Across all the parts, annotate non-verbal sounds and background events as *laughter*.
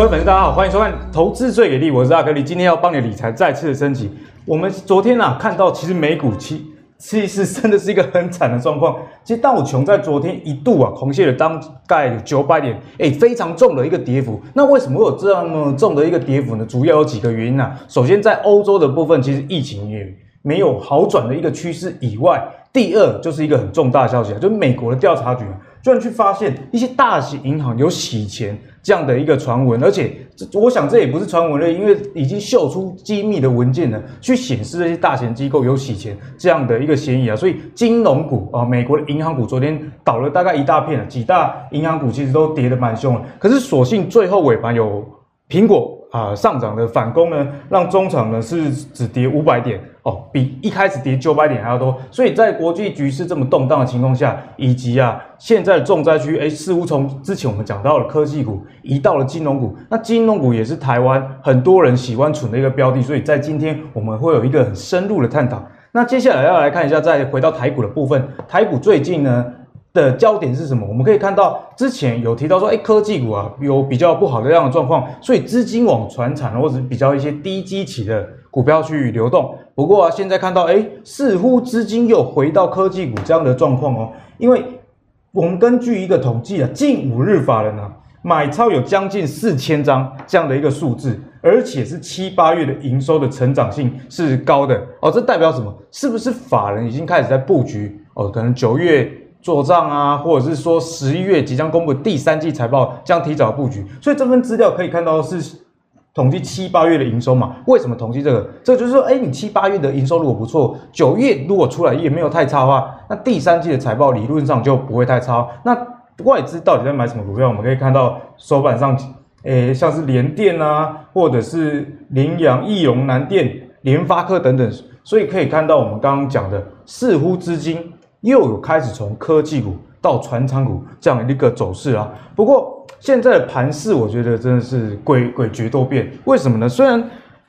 各位粉丝，大家好，欢迎收看《投资最给力》，我是阿格力，今天要帮你理财再次的升级。我们昨天啊看到，其实美股其其实真的是一个很惨的状况。其实道琼在昨天一度啊狂泻了大概有九百点，哎，非常重的一个跌幅。那为什么会有这么重的一个跌幅呢？主要有几个原因啊。首先，在欧洲的部分，其实疫情也没有好转的一个趋势以外，第二就是一个很重大的消息啊，就是美国的调查局啊。居然去发现一些大型银行有洗钱这样的一个传闻，而且这我想这也不是传闻了，因为已经秀出机密的文件了，去显示这些大型机构有洗钱这样的一个嫌疑啊，所以金融股啊，美国的银行股昨天倒了大概一大片了，几大银行股其实都跌得蛮凶了，可是所幸最后尾盘有苹果。啊，上涨的反攻呢，让中场呢是只跌五百点哦，比一开始跌九百点还要多。所以在国际局势这么动荡的情况下，以及啊现在的重灾区，诶，似乎从之前我们讲到了科技股移到了金融股，那金融股也是台湾很多人喜欢存的一个标的，所以在今天我们会有一个很深入的探讨。那接下来要来看一下，再回到台股的部分，台股最近呢，的焦点是什么？我们可以看到，之前有提到说，哎，科技股啊有比较不好的这样的状况，所以资金往传产或者比较一些低基期的股票去流动。不过啊，现在看到，哎，似乎资金又回到科技股这样的状况哦。因为我们根据一个统计啊，近五日法人啊买超有将近四千张这样的一个数字，而且是七八月的营收的成长性是高的哦。这代表什么？是不是法人已经开始在布局哦？可能九月。做账啊，或者是说十一月即将公布第三季财报，将提早布局。所以这份资料可以看到是统计七八月的营收嘛？为什么统计这个？这就是说，哎，你七八月的营收如果不错，九月如果出来也没有太差的话，那第三季的财报理论上就不会太差。那外资到底在买什么股票？我们可以看到手板上，诶，像是联电啊，或者是联阳、义隆、南电、联发科等等。所以可以看到我们刚刚讲的，似乎资金。又有开始从科技股到传产股这样一个走势啊。不过现在的盘势，我觉得真的是诡诡谲多变。为什么呢？虽然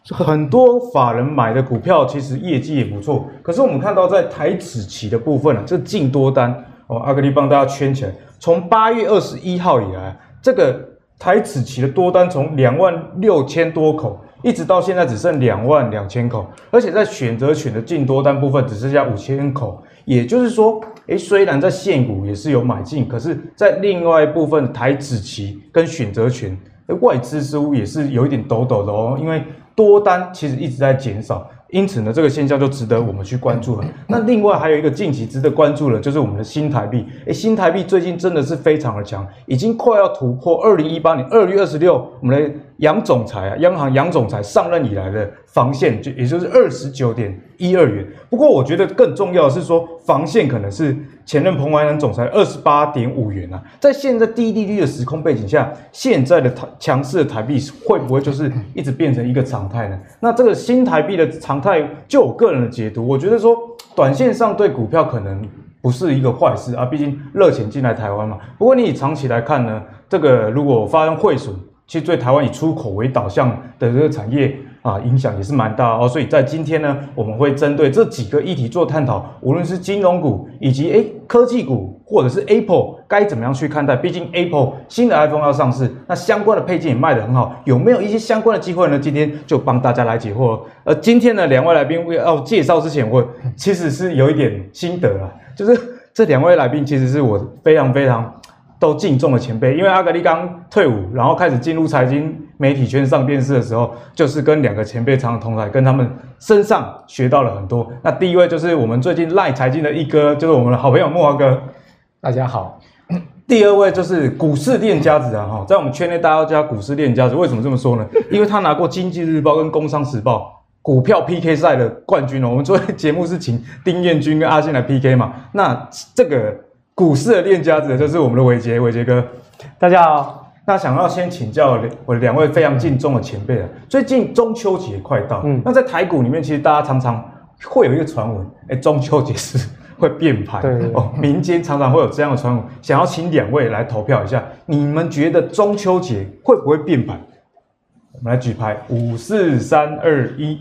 很多法人买的股票其实业绩也不错，可是我们看到在台指期的部分啊，这净多单哦，阿格力帮大家圈起来。从八月二十一号以来，这个台指期的多单从两万六千多口，一直到现在只剩两万两千口，而且在选择权的净多单部分只剩下五千口。也就是说，诶，虽然在现股也是有买进，可是，在另外一部分台指期跟选择权，外资似乎也是有一点抖抖的哦，因为多单其实一直在减少。因此呢，这个现象就值得我们去关注了。*laughs* 那另外还有一个近期值得关注的，就是我们的新台币。诶，新台币最近真的是非常的强，已经快要突破二零一八年二月二十六，我们的杨总裁啊，央行杨总裁上任以来的防线，就也就是二十九点一二元。不过我觉得更重要的是说，防线可能是前任澎淮南总裁二十八点五元啊。在现在低利率的时空背景下，现在的台强势的台币会不会就是一直变成一个常态呢？那这个新台币的常态就我个人的解读，我觉得说，短线上对股票可能不是一个坏事啊，毕竟热钱进来台湾嘛。不过你以长期来看呢，这个如果发生汇损，其实对台湾以出口为导向的这个产业啊，影响也是蛮大哦。所以在今天呢，我们会针对这几个议题做探讨，无论是金融股以及诶科技股。或者是 Apple 该怎么样去看待？毕竟 Apple 新的 iPhone 要上市，那相关的配件也卖得很好，有没有一些相关的机会呢？今天就帮大家来解惑。而今天呢，两位来宾要介绍之前，我其实是有一点心得啦，就是这两位来宾其实是我非常非常都敬重的前辈，因为阿格力刚退伍，然后开始进入财经媒体圈上电视的时候，就是跟两个前辈常常同台，跟他们身上学到了很多。那第一位就是我们最近赖财经的一哥，就是我们的好朋友莫华哥。大家好，第二位就是股市练家子啊哈，在我们圈内大家都叫股市练家子，为什么这么说呢？*laughs* 因为他拿过《经济日报》跟《工商时报》股票 PK 赛的冠军哦。我们昨天节目是请丁彦君跟阿信来 PK 嘛，那这个股市的练家子就是我们的伟杰，伟杰哥。大家好，那想要先请教我两位非常敬重的前辈啊，最近中秋节快到，嗯，那在台股里面，其实大家常常会有一个传闻，哎，中秋节是。会变盘对哦，民间常常会有这样的传闻，想要请两位来投票一下，你们觉得中秋节会不会变盘？我们来举牌，五四三二一，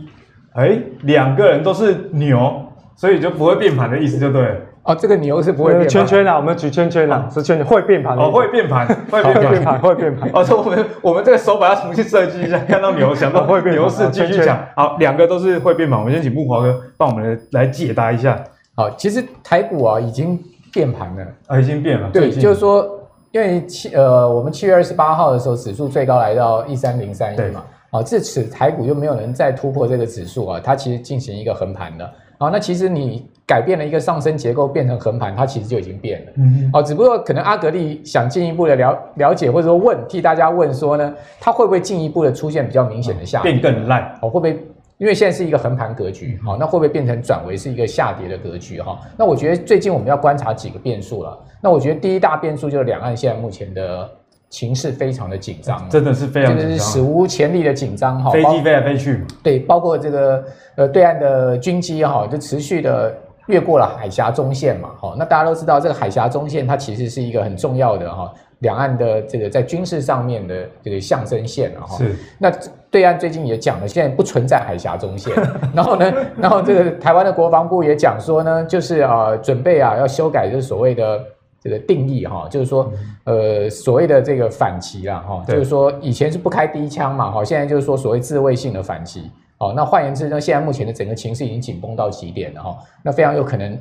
哎，两个人都是牛，所以就不会变盘的意思就对了。哦，这个牛是不会变圈圈啊，我们举圈圈啊，是圈圈会变盘哦，会变盘，会变盘，会变盘。*laughs* 哦，说我们我们这个手把要重新设计一下，看到牛想到 *laughs* 会变牛是继续讲。好，两个都是会变盘，我们先请木华哥帮我们来解答一下。好，其实台股啊已经变盘了啊，已经变了。对，就是说，因为七呃，我们七月二十八号的时候，指数最高来到一三零三一嘛，啊，至此台股就没有人再突破这个指数啊，它其实进行一个横盘的。啊，那其实你改变了一个上升结构，变成横盘，它其实就已经变了。嗯，哦，只不过可能阿格力想进一步的了了解，或者说问替大家问说呢，它会不会进一步的出现比较明显的下跌，变更烂？哦，会不会？因为现在是一个横盘格局，好，那会不会变成转为是一个下跌的格局？哈，那我觉得最近我们要观察几个变数了。那我觉得第一大变数就是两岸现在目前的情势非常的紧张，真的是非常，真的是史无前例的紧张哈。飞机飞来飞去，对，包括这个呃对岸的军机哈，就持续的越过了海峡中线嘛，哈，那大家都知道这个海峡中线它其实是一个很重要的哈。两岸的这个在军事上面的这个象征线了，哈，是。那对岸最近也讲了，现在不存在海峡中线。*laughs* 然后呢，然后这个台湾的国防部也讲说呢，就是啊，准备啊要修改这所谓的这个定义哈，就是说呃所谓的这个反击啦哈，就是说以前是不开第一枪嘛哈，现在就是说所谓自卫性的反击。哦，那换言之呢，现在目前的整个情势已经紧绷到极点了哈，那非常有可能。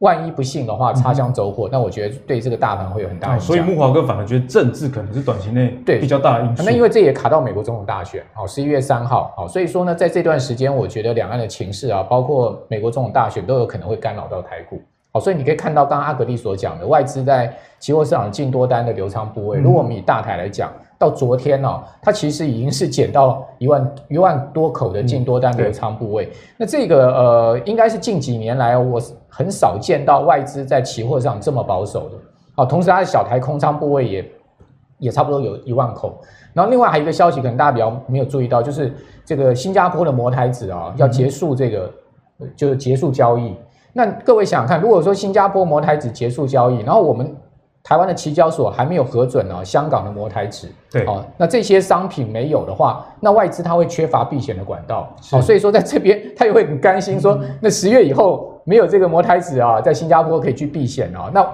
万一不幸的话，擦枪走火，那、嗯、我觉得对这个大盘会有很大影响。所以木华哥反而觉得政治可能是短期内对比较大的因素。那因为这也卡到美国总统大选，好，十一月三号，好，所以说呢，在这段时间，我觉得两岸的情势啊，包括美国总统大选，都有可能会干扰到台股。好，所以你可以看到，刚刚阿格力所讲的外资在期货市场净多单的流仓部位，如果我们以大台来讲。到昨天哦，它其实已经是减到一万一万多口的净多单流仓部位。嗯、那这个呃，应该是近几年来我很少见到外资在期货上这么保守的。好，同时它的小台空仓部位也也差不多有一万口。然后另外还有一个消息，可能大家比较没有注意到，就是这个新加坡的摩台子啊要结束这个、嗯、就是结束交易。那各位想想看，如果说新加坡摩台子结束交易，然后我们台湾的期交所还没有核准哦，香港的摩台指，对，哦，那这些商品没有的话，那外资它会缺乏避险的管道，好，所以说在这边 *laughs* 他也会很甘心说，那十月以后没有这个摩台指啊，在新加坡可以去避险啊，那。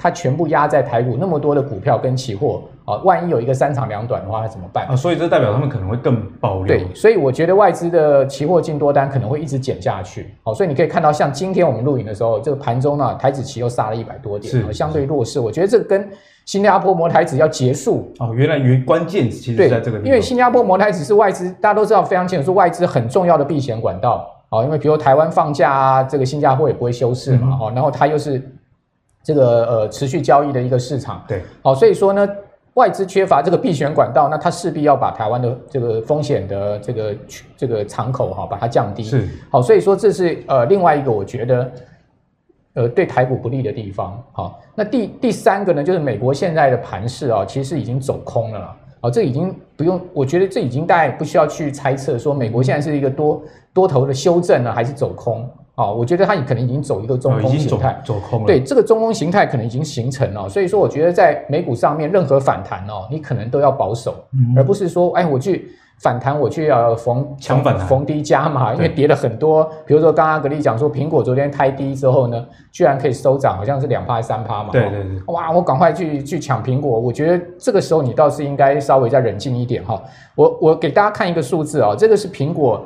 它全部压在台股，那么多的股票跟期货啊，万一有一个三长两短的话，那怎么办啊？所以这代表他们可能会更保留。对，所以我觉得外资的期货净多单可能会一直减下去。好，所以你可以看到，像今天我们录影的时候，这个盘中呢，台指期又杀了一百多点，是相对弱势。我觉得这个跟新加坡摩台指要结束哦，原来原关键其实是在这个地方。因为新加坡摩台指是外资，大家都知道非常清楚，是外资很重要的避险管道。哦，因为比如台湾放假啊，这个新加坡也不会休市嘛。好、嗯，然后它又是。这个呃持续交易的一个市场，对，好，所以说呢，外资缺乏这个避险管道，那它势必要把台湾的这个风险的这个这个敞口哈，把它降低，是，好，所以说这是呃另外一个我觉得呃对台股不利的地方，好，那第第三个呢，就是美国现在的盘势啊，其实已经走空了，啊，这已经不用，我觉得这已经大概不需要去猜测说美国现在是一个多多头的修正呢，还是走空。哦，我觉得它可能已经走一个中空形态，走空了。对，这个中空形态可能已经形成了，所以说我觉得在美股上面任何反弹哦，你可能都要保守，而不是说，哎，我去反弹，我去要逢抢反弹，逢低加嘛，因为跌了很多。比如说刚刚格力讲说，苹果昨天开低之后呢，居然可以收涨，好像是两趴三趴嘛。对对对。哇，我赶快去去抢苹果，我觉得这个时候你倒是应该稍微再冷静一点哈。我我给大家看一个数字啊，这个是苹果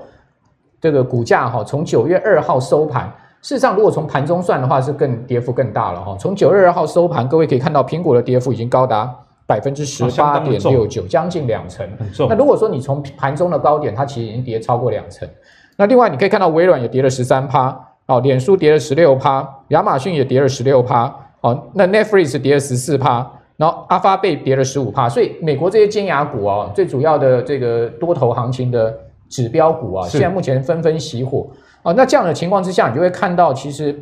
这个股价哈，从九月二号收盘。事实上，如果从盘中算的话，是更跌幅更大了哈。从九月二号收盘，各位可以看到，苹果的跌幅已经高达百分之十八点六九，将近两成。那如果说你从盘中的高点，它其实已经跌超过两成。那另外你可以看到，微软也跌了十三趴，哦，脸书跌了十六趴，亚马逊也跌了十六趴，哦，那 Netflix 跌了十四趴，然后阿发被跌了十五趴。所以美国这些尖牙股啊，最主要的这个多头行情的指标股啊，现在目前纷纷熄火。啊，那这样的情况之下，你就会看到，其实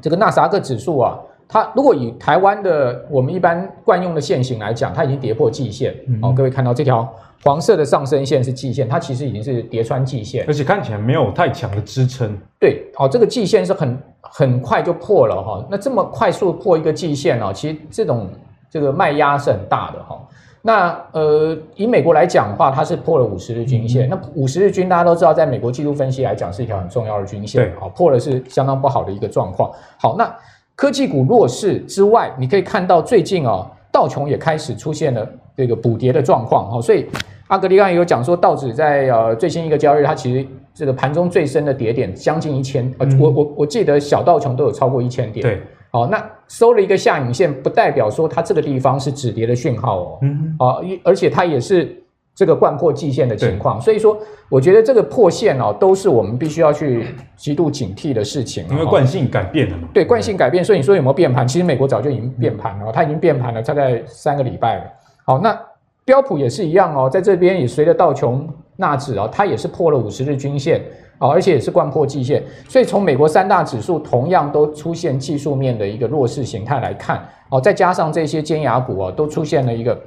这个纳斯达克指数啊，它如果以台湾的我们一般惯用的线型来讲，它已经跌破季线。嗯、哦，各位看到这条黄色的上升线是季线，它其实已经是跌穿季线，而且看起来没有太强的支撑。对，哦，这个季线是很很快就破了哈、哦。那这么快速破一个季线啊、哦，其实这种这个卖压是很大的哈、哦。那呃，以美国来讲的话，它是破了五十日均线。嗯、那五十日均大家都知道，在美国技术分析来讲是一条很重要的均线，好，破了是相当不好的一个状况。好，那科技股弱势之外，你可以看到最近啊、哦，道琼也开始出现了这个补跌的状况。好，所以阿格里刚也有讲说，道指在呃最新一个交易日，它其实这个盘中最深的跌点将近一千、嗯，呃，我我我记得小道琼都有超过一千点。对。好，那收了一个下影线，不代表说它这个地方是止跌的讯号哦。嗯，啊，而且它也是这个贯破季线的情况，所以说我觉得这个破线哦，都是我们必须要去极度警惕的事情。因为惯性改变了嘛。对，惯性改变，所以你说有没有变盘？其实美国早就已经变盘了，它已经变盘了大概三个礼拜了。好，那标普也是一样哦，在这边也随着道琼纳指啊，它也是破了五十日均线。哦，而且也是贯破季线，所以从美国三大指数同样都出现技术面的一个弱势形态来看，哦，再加上这些尖牙股哦，都出现了一个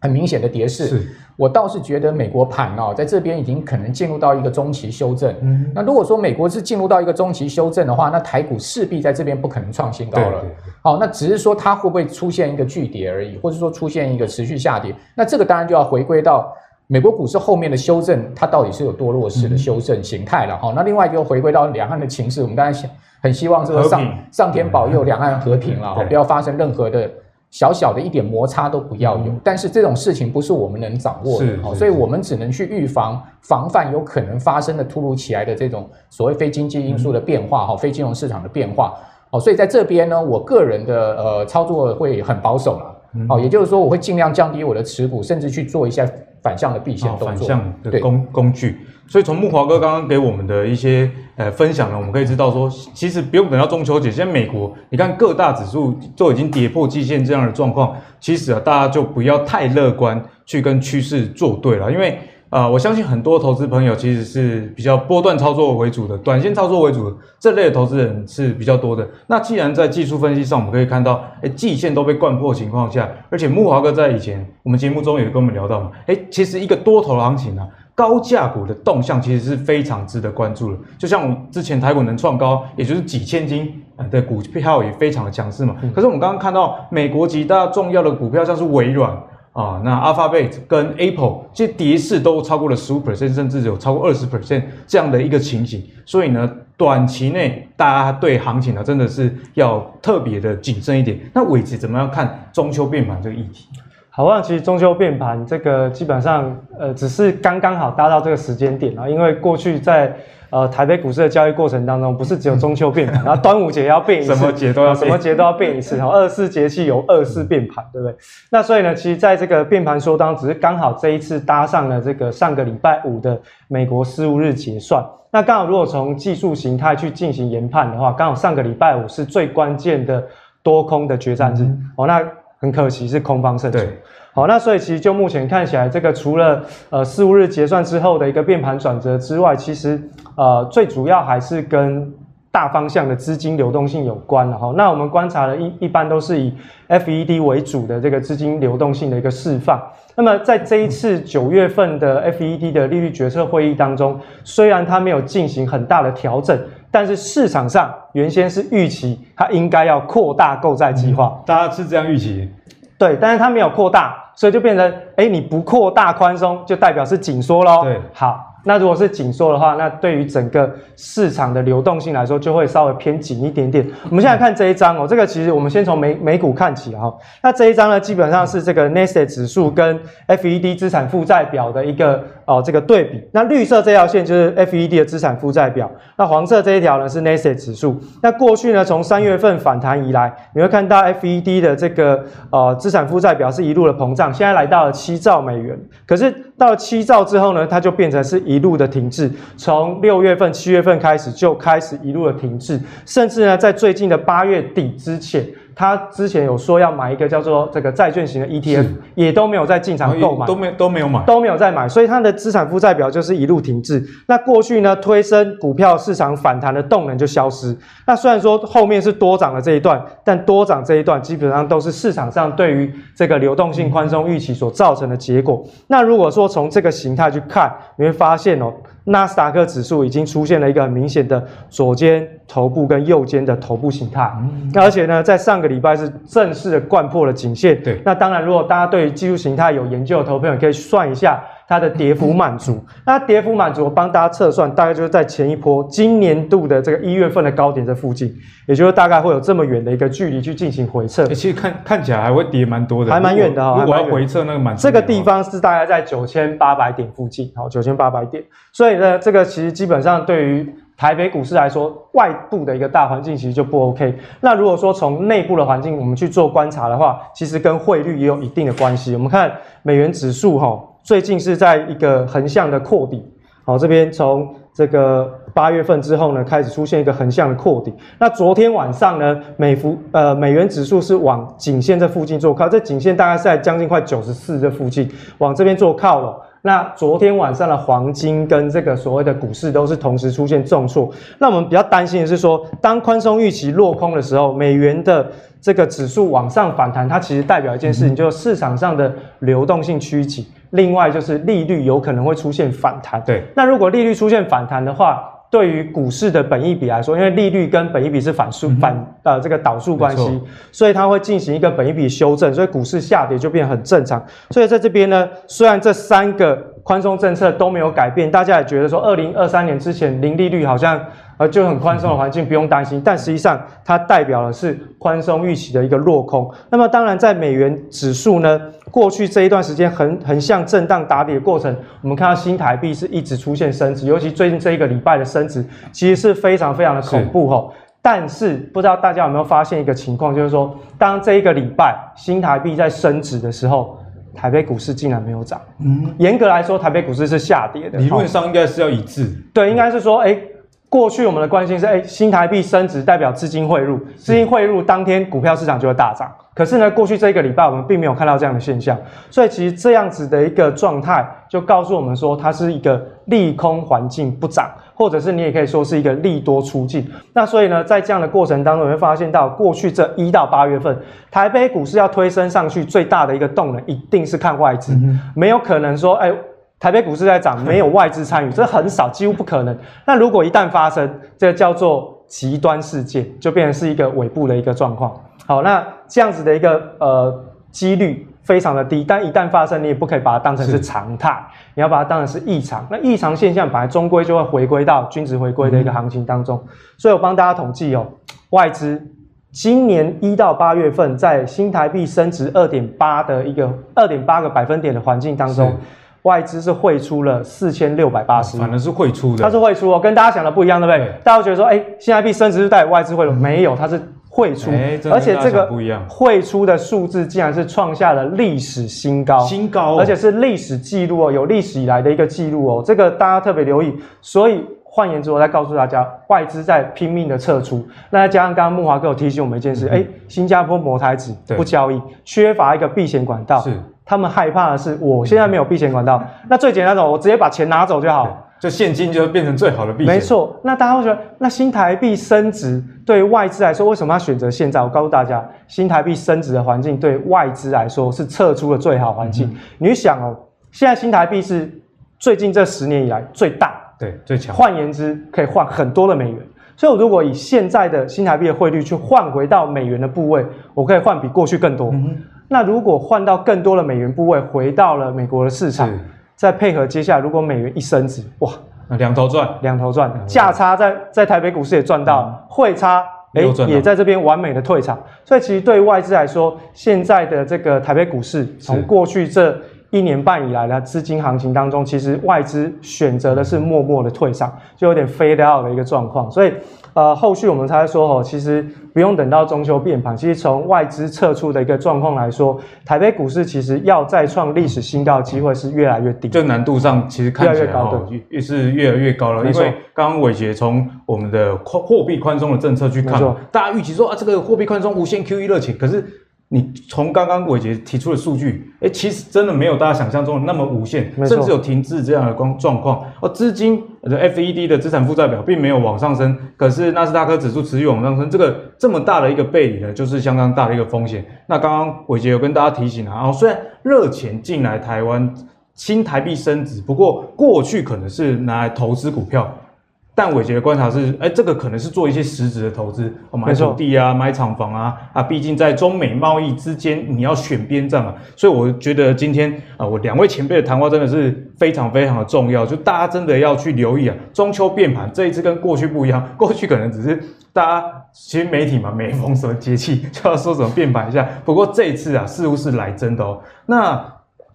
很明显的跌势。我倒是觉得美国盘哦，在这边已经可能进入到一个中期修正。嗯，那如果说美国是进入到一个中期修正的话，那台股势必在这边不可能创新高了。好，那只是说它会不会出现一个巨跌而已，或者说出现一个持续下跌，那这个当然就要回归到。美国股市后面的修正，它到底是有多弱势的修正形态了？哈、嗯，那另外就回归到两岸的情势，我们当然很希望这个上上天保佑两岸和平了，哈，不要发生任何的小小的一点摩擦都不要有。但是这种事情不是我们能掌握的，哈，所以我们只能去预防、防范有可能发生的突如其来的这种所谓非经济因素的变化，哈、嗯，非金融市场的变化。哦，所以在这边呢，我个人的呃操作会很保守了。哦，也就是说，我会尽量降低我的持股，甚至去做一下反向的避险动作。反向的工工具。所以从木华哥刚刚给我们的一些呃分享呢，我们可以知道说，其实不用等到中秋节，现在美国你看各大指数都已经跌破季线这样的状况，其实啊，大家就不要太乐观去跟趋势作对了，因为。啊、呃，我相信很多投资朋友其实是比较波段操作为主的，短线操作为主的这类的投资人是比较多的。那既然在技术分析上，我们可以看到，诶，季线都被灌破的情况下，而且木华哥在以前我们节目中也跟我们聊到嘛，诶，其实一个多头行情啊，高价股的动向其实是非常值得关注的。就像我们之前台股能创高，也就是几千金的股票也非常的强势嘛。可是我们刚刚看到美国几大重要的股票，像是微软。啊，那 Alphabet 跟 Apple 这跌势都超过了十五 percent，甚至有超过二十 percent 这样的一个情形，所以呢，短期内大家对行情呢真的是要特别的谨慎一点。那伟捷怎么样看中秋变盘这个议题？好像其实中秋变盘这个基本上呃只是刚刚好搭到这个时间点啊，因为过去在。呃，台北股市的交易过程当中，不是只有中秋变盘，*laughs* 然后端午节要变一次，什么节都要，什么节都要变一次，然后二十四节气有二十四变盘，对不对？那所以呢，其实在这个变盘说当中，只是刚好这一次搭上了这个上个礼拜五的美国事务日结算。那刚好如果从技术形态去进行研判的话，刚好上个礼拜五是最关键的多空的决战日，嗯、哦，那很可惜是空方胜出。好，那所以其实就目前看起来，这个除了呃四五日结算之后的一个变盘转折之外，其实呃最主要还是跟大方向的资金流动性有关了哈。那我们观察的一一般都是以 FED 为主的这个资金流动性的一个释放。那么在这一次九月份的 FED 的利率决策会议当中，虽然它没有进行很大的调整，但是市场上原先是预期它应该要扩大购债计划，大家是这样预期。对，但是它没有扩大，所以就变成，哎，你不扩大宽松，就代表是紧缩喽。对，好。那如果是紧缩的话，那对于整个市场的流动性来说，就会稍微偏紧一点点。我们现在看这一张哦，这个其实我们先从美美股看起哈。那这一张呢，基本上是这个 Nasdaq 指数跟 FED 资产负债表的一个哦这个对比。那绿色这条线就是 FED 的资产负债表，那黄色这一条呢是 Nasdaq 指数。那过去呢，从三月份反弹以来，你会看到 FED 的这个呃资产负债表是一路的膨胀，现在来到了七兆美元。可是到了七兆之后呢，它就变成是一一路的停滞，从六月份、七月份开始就开始一路的停滞，甚至呢，在最近的八月底之前。他之前有说要买一个叫做这个债券型的 ETF，也都没有在进场购买，都没都没有买，都没有在买，所以它的资产负债表就是一路停滞。那过去呢，推升股票市场反弹的动能就消失。那虽然说后面是多涨的这一段，但多涨这一段基本上都是市场上对于这个流动性宽松预期所造成的结果。那如果说从这个形态去看，你会发现哦。纳斯达克指数已经出现了一个很明显的左肩头部跟右肩的头部形态，嗯、而且呢，在上个礼拜是正式的贯破了颈线。对，那当然，如果大家对于技术形态有研究的投朋友，可以算一下它的跌幅满足。嗯、那跌幅满足，我帮大家测算，大概就是在前一波今年度的这个一月份的高点这附近，也就是大概会有这么远的一个距离去进行回测。其实看看起来还会跌蛮多的，还蛮远的哈。如果要回测那个满，这个地方是大概在九千八百点附近，好，九千八百点，所以。所以呢，这个其实基本上对于台北股市来说，外部的一个大环境其实就不 OK。那如果说从内部的环境我们去做观察的话，其实跟汇率也有一定的关系。我们看美元指数哈，最近是在一个横向的扩底。好，这边从这个八月份之后呢，开始出现一个横向的扩底。那昨天晚上呢，美幅呃美元指数是往颈线这附近做靠，这颈线大概是在将近快九十四这附近，往这边做靠了。那昨天晚上的黄金跟这个所谓的股市都是同时出现重挫。那我们比较担心的是说，当宽松预期落空的时候，美元的这个指数往上反弹，它其实代表一件事情，就是市场上的流动性趋紧。另外就是利率有可能会出现反弹。对。那如果利率出现反弹的话，对于股市的本益比来说，因为利率跟本益比是反数、嗯、反呃这个导数关系，所以它会进行一个本益比修正，所以股市下跌就变得很正常。所以在这边呢，虽然这三个宽松政策都没有改变，大家也觉得说，二零二三年之前零利率好像。呃，就很宽松的环境，不用担心。但实际上，它代表的是宽松预期的一个落空。那么，当然，在美元指数呢，过去这一段时间横横向震荡打底的过程，我们看到新台币是一直出现升值，尤其最近这一个礼拜的升值，其实是非常非常的恐怖吼。但是，不知道大家有没有发现一个情况，就是说，当这一个礼拜新台币在升值的时候，台北股市竟然没有涨。嗯，严格来说，台北股市是下跌的。理论上应该是要一致。对，应该是说，哎。过去我们的关心是，哎，新台币升值代表资金汇入，资金汇入当天股票市场就会大涨。可是呢，过去这一个礼拜我们并没有看到这样的现象，所以其实这样子的一个状态就告诉我们说，它是一个利空环境不涨，或者是你也可以说是一个利多出尽。那所以呢，在这样的过程当中，你会发现到过去这一到八月份，台北股市要推升上去最大的一个动能，一定是看外资，没有可能说，哎。台北股市在涨，没有外资参与，这很少，几乎不可能。那如果一旦发生，这个叫做极端事件，就变成是一个尾部的一个状况。好，那这样子的一个呃几率非常的低，但一旦发生，你也不可以把它当成是常态，你要把它当成是异常。那异常现象本来终归就会回归到均值回归的一个行情当中。所以我帮大家统计哦，外资今年一到八月份在新台币升值二点八的一个二点八个百分点的环境当中。外资是汇出了四千六百八十。亿，反正是汇出的，它是汇出哦，跟大家想的不一样，对不对？对。大家觉得说，哎，新台币升值是带外资汇入，没有，它是汇出，而且这个汇出的数字竟然是创下了历史新高，新高、哦，而且是历史记录哦，有历史以来的一个记录哦，这个大家特别留意。所以换言之，我再告诉大家，外资在拼命的撤出。那再加上刚刚木华哥有提醒我们一件事，哎、嗯，新加坡摩台指不交易，缺乏一个避险管道。是。他们害怕的是，我现在没有避险管道，那最简单的，我直接把钱拿走就好，就现金就会变成最好的避险。没错，那大家会觉得，那新台币升值对外资来说，为什么要选择现在？我告诉大家，新台币升值的环境对外资来说是撤出的最好环境。嗯、你去想哦，现在新台币是最近这十年以来最大，对，最强。换言之，可以换很多的美元。所以，我如果以现在的新台币的汇率去换回到美元的部位，我可以换比过去更多。嗯那如果换到更多的美元部位，回到了美国的市场，再配合接下来如果美元一升值，哇，两头赚，两头赚，价差在在台北股市也赚到，汇、嗯、差哎也在这边完美的退场，所以其实对于外资来说，现在的这个台北股市从过去这一年半以来的资金行情当中，其实外资选择的是默默的退场，就有点 fade out 的一个状况，所以。呃，后续我们才说哦，其实不用等到中秋变盘。其实从外资撤出的一个状况来说，台北股市其实要再创历史新高的机会是越来越低。这难度上其实看起来哈，越是越来越高了。因为刚刚伟杰从我们的货货币宽松的政策去看，大家预期说啊，这个货币宽松无限 QE 热情，可是。你从刚刚伟杰提出的数据，哎，其实真的没有大家想象中的那么无限，甚至有停滞这样的光状况。而，资金的 FED 的资产负债表并没有往上升，可是纳斯达克指数持续往上升，这个这么大的一个背离呢，就是相当大的一个风险。那刚刚伟杰有跟大家提醒啊，哦，虽然热钱进来台湾。新台币升值，不过过去可能是拿来投资股票。但伟杰的观察是，哎，这个可能是做一些实质的投资，买土地啊，买厂房啊，啊，毕竟在中美贸易之间，你要选边站嘛。所以我觉得今天啊，我两位前辈的谈话真的是非常非常的重要，就大家真的要去留意啊。中秋变盘这一次跟过去不一样，过去可能只是大家其实媒体嘛，每逢什么节气就要说什么变盘一下，不过这一次啊，似乎是来真的哦。那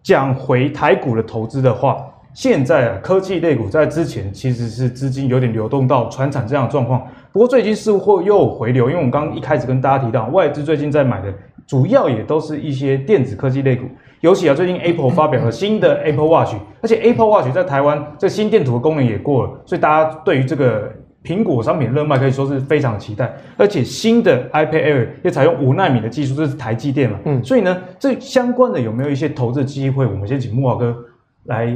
讲回台股的投资的话。现在啊，科技类股在之前其实是资金有点流动到传产这样的状况，不过最近似乎又回流，因为我们刚一开始跟大家提到，外资最近在买的主要也都是一些电子科技类股，尤其啊，最近 Apple 发表了新的 Apple Watch，而且 Apple Watch 在台湾这心电图的功能也过了，所以大家对于这个苹果商品热卖可以说是非常期待，而且新的 iPad Air 也采用五纳米的技术，这是台积电嘛，嗯，所以呢，这相关的有没有一些投资机会？我们先请木华哥来。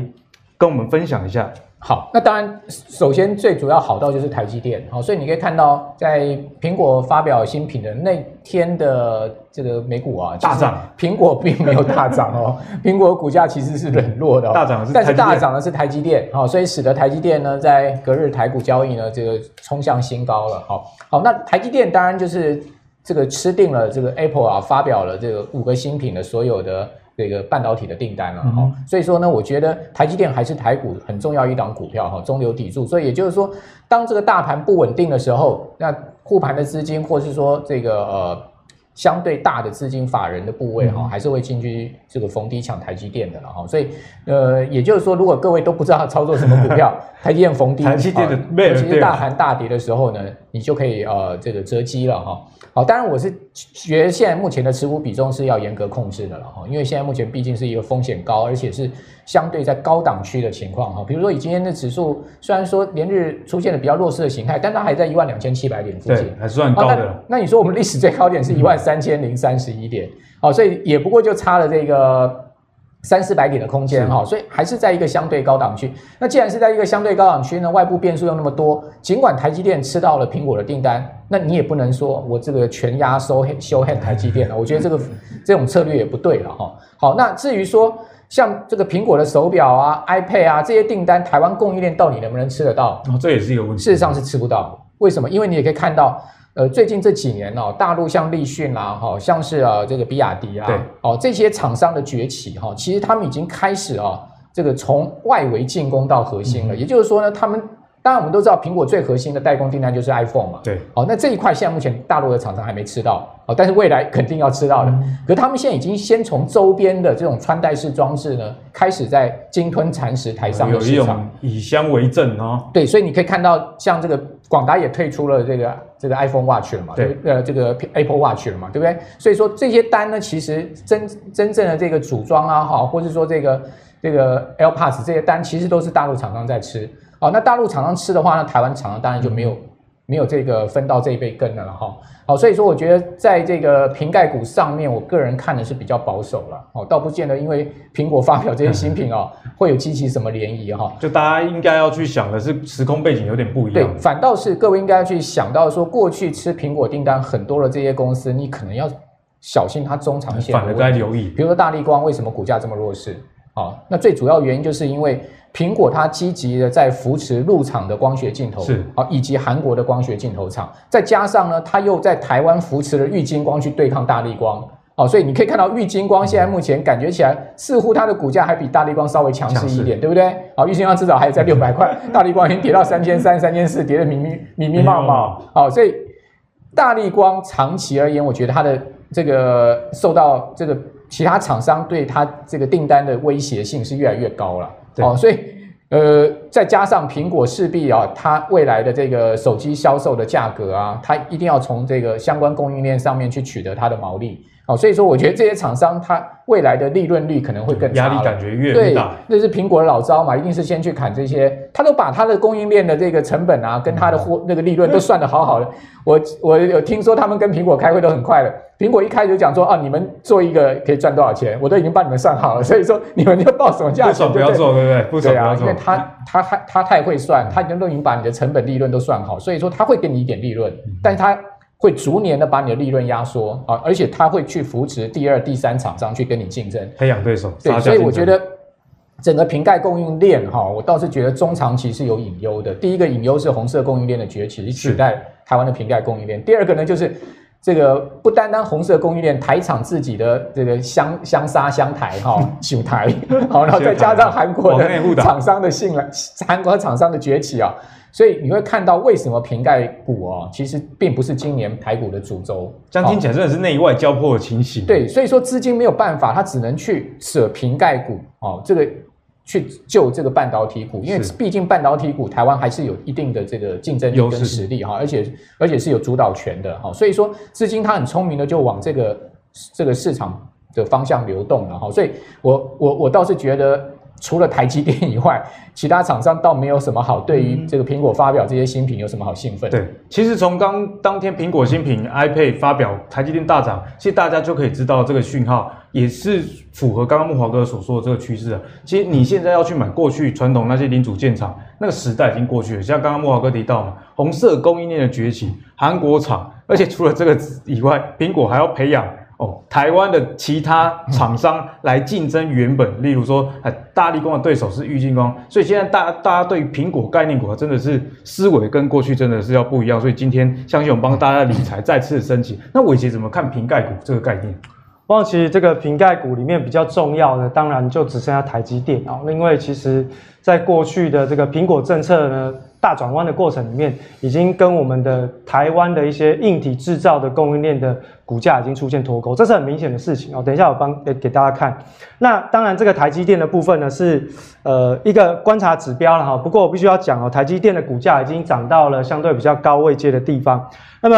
跟我们分享一下。好，那当然，首先最主要好到就是台积电，好，所以你可以看到，在苹果发表新品的那天的这个美股啊，大涨，苹果并没有大涨哦，*laughs* 苹果股价其实是冷落的，大涨是，但是大涨的是台积电，好，所以使得台积电呢，在隔日台股交易呢，这个冲向新高了，好，好，那台积电当然就是这个吃定了这个 Apple 啊，发表了这个五个新品的所有的。这个半导体的订单了哈，嗯、所以说呢，我觉得台积电还是台股很重要一档股票哈，中流砥柱。所以也就是说，当这个大盘不稳定的时候，那护盘的资金或是说这个呃相对大的资金法人的部位哈，还是会进去这个逢低抢台积电的了哈。所以呃，也就是说，如果各位都不知道操作什么股票，*laughs* 台积电逢低，台积电的，其实大盘大跌的时候呢，你就可以呃这个择机了哈。好，当然我是觉得现在目前的持股比重是要严格控制的了哈，因为现在目前毕竟是一个风险高，而且是相对在高档区的情况哈。比如说以今天的指数，虽然说连日出现了比较弱势的形态，但它还在一万两千七百点附近，还算高的。那，那你说我们历史最高点是一万三千零三十一点，好，所以也不过就差了这个。三四百点的空间哈，所以还是在一个相对高档区。那既然是在一个相对高档区呢，外部变数又那么多，尽管台积电吃到了苹果的订单，那你也不能说我这个全压收修 hand 台积电了。我觉得这个 *laughs* 这种策略也不对了哈。好，那至于说像这个苹果的手表啊、iPad 啊这些订单，台湾供应链到底能不能吃得到？哦，这也是一个问题。事实上是吃不到。为什么？因为你也可以看到。呃，最近这几年哦，大陆像立讯啦，哈，像是啊这个比亚迪啊，对哦这些厂商的崛起哈，其实他们已经开始啊，这个从外围进攻到核心了。嗯、也就是说呢，他们当然我们都知道，苹果最核心的代工订单就是 iPhone 嘛，对，哦那这一块现在目前大陆的厂商还没吃到，哦，但是未来肯定要吃到的。嗯、可是他们现在已经先从周边的这种穿戴式装置呢，开始在鲸吞蚕食台上的市场，有一种以香为政哦。对，所以你可以看到像这个。广达也退出了这个这个 iPhone Watch 了嘛？对，呃，这个 Apple Watch 了嘛，对不对？所以说这些单呢，其实真真正的这个组装啊，哈，或者说这个这个 AirPods 这些单，其实都是大陆厂商在吃。哦，那大陆厂商吃的话，那台湾厂商当然就没有。嗯没有这个分到这一杯羹的了哈，好，所以说我觉得在这个瓶盖股上面，我个人看的是比较保守了，哦，倒不见得因为苹果发表这些新品哦，*laughs* 会有激起什么涟漪哈。就大家应该要去想的是时空背景有点不一样。对，反倒是各位应该要去想到说，过去吃苹果订单很多的这些公司，你可能要小心它中长线。反而该留意。比如说大力光为什么股价这么弱势？啊，那最主要原因就是因为。苹果它积极的在扶持入场的光学镜头，是。啊，以及韩国的光学镜头厂，再加上呢，它又在台湾扶持了玉金光去对抗大力光，哦，所以你可以看到玉金光现在目前感觉起来，似乎它的股价还比大力光稍微强势一点，对不对？好，玉金光至少还有在六百块，*laughs* 大力光已经跌到三千三、三千四，跌得密密密密麻麻，好，所以大力光长期而言，我觉得它的这个受到这个其他厂商对它这个订单的威胁性是越来越高了。哦，所以，呃，再加上苹果势必啊，它未来的这个手机销售的价格啊，它一定要从这个相关供应链上面去取得它的毛利。哦，所以说我觉得这些厂商它未来的利润率可能会更差，压力感觉越大。对，那是苹果的老招嘛，一定是先去砍这些，他都把他的供应链的这个成本啊，跟他的货那个利润都算得好好的。我我有听说他们跟苹果开会都很快的，苹果一开始就讲说啊，你们做一个可以赚多少钱，我都已经帮你们算好了，所以说你们就报什么价钱，不要做，对不对？不对啊，因为他他他他太会算，他已经都已经把你的成本利润都算好，所以说他会给你一点利润，但是他。会逐年的把你的利润压缩啊，而且他会去扶持第二、第三厂商去跟你竞争，培养对手。对，所以我觉得整个瓶盖供应链哈，我倒是觉得中长期是有隐忧的。第一个隐忧是红色供应链的崛起，去取代台湾的瓶盖供应链。第二个呢，就是这个不单单红色供应链，台厂自己的这个香香砂香台哈，*laughs* 九台好，然后再加上韩国的厂商的信赖，韩国厂商的崛起啊，所以你会看到为什么瓶盖股哦，其实并不是今年台股的主轴。这样听起来真的是内外交迫的情形。对，所以说资金没有办法，它只能去舍瓶盖股哦，这个。去救这个半导体股，因为毕竟半导体股台湾还是有一定的这个竞争力跟实力哈，而且而且是有主导权的哈，所以说资金它很聪明的就往这个这个市场的方向流动了哈，所以我我我倒是觉得。除了台积电以外，其他厂商倒没有什么好对于这个苹果发表这些新品有什么好兴奋。对，其实从刚当天苹果新品 iPad 发表，台积电大涨，其实大家就可以知道这个讯号也是符合刚刚木华哥所说的这个趋势啊。其实你现在要去买过去传统那些零组件厂，那个时代已经过去了。像刚刚木华哥提到嘛，红色供应链的崛起，韩国厂，而且除了这个以外，苹果还要培养。哦，台湾的其他厂商来竞争原本，例如说，大力光的对手是玉晶光，所以现在大家大家对于苹果概念股真的是思维跟过去真的是要不一样，所以今天相信我们帮大家理财再次的升级。那伟杰怎么看瓶盖股这个概念？忘其实这个瓶盖股里面比较重要的，当然就只剩下台积电啊，因为其实在过去的这个苹果政策呢。大转弯的过程里面，已经跟我们的台湾的一些硬体制造的供应链的股价已经出现脱钩，这是很明显的事情哦。等一下我帮给给大家看。那当然，这个台积电的部分呢是呃一个观察指标了哈。不过我必须要讲哦，台积电的股价已经涨到了相对比较高位阶的地方。那么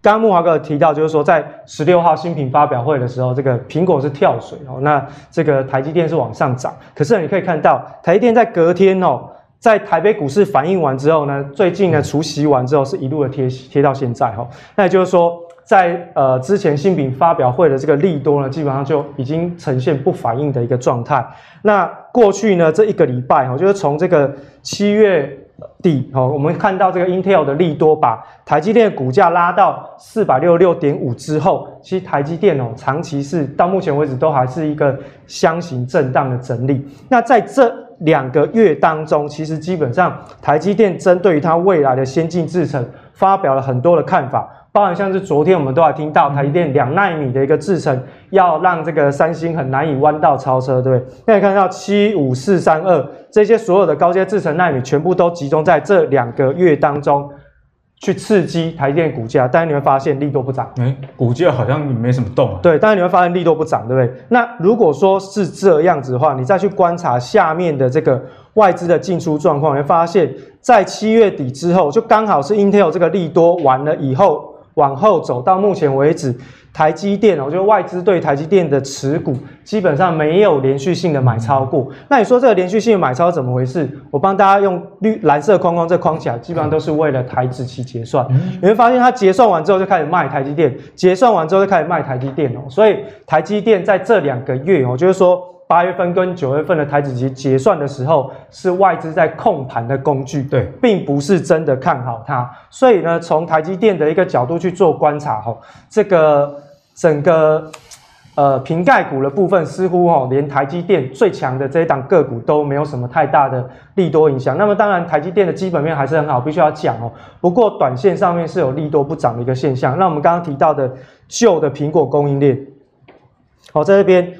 刚刚木华哥提到，就是说在十六号新品发表会的时候，这个苹果是跳水哦，那这个台积电是往上涨。可是你可以看到，台积电在隔天哦。在台北股市反应完之后呢，最近呢除息完之后是一路的贴贴到现在哈，那也就是说，在呃之前新品发表会的这个利多呢，基本上就已经呈现不反应的一个状态。那过去呢这一个礼拜哈，就是从这个七月底哈，我们看到这个 Intel 的利多把台积电的股价拉到四百六十六点五之后，其实台积电哦长期是到目前为止都还是一个箱型震荡的整理。那在这两个月当中，其实基本上台积电针对于它未来的先进制程发表了很多的看法，包含像是昨天我们都还听到台积电两纳米的一个制程，要让这个三星很难以弯道超车，对不对？那你看到七五四三二这些所有的高阶制程纳米，全部都集中在这两个月当中。去刺激台电股价，但是你会发现利多不涨，哎、欸，股价好像没什么动啊。对，但是你会发现利多不涨，对不对？那如果说是这样子的话，你再去观察下面的这个外资的进出状况，你会发现在七月底之后，就刚好是 Intel 这个利多完了以后，往后走到目前为止。台积电哦，我觉得外资对台积电的持股基本上没有连续性的买超过。那你说这个连续性的买超怎么回事？我帮大家用绿蓝色框框这框起来，基本上都是为了台指期结算。你会发现它结算完之后就开始卖台积电，结算完之后就开始卖台积电哦。所以台积电在这两个月哦，就是说。八月份跟九月份的台子期结算的时候，是外资在控盘的工具，对，并不是真的看好它。所以呢，从台积电的一个角度去做观察，哈，这个整个呃瓶盖股的部分，似乎哈连台积电最强的这一档个股都没有什么太大的利多影响。那么当然，台积电的基本面还是很好，必须要讲哦。不过短线上面是有利多不涨的一个现象。那我们刚刚提到的旧的苹果供应链，好，在这边。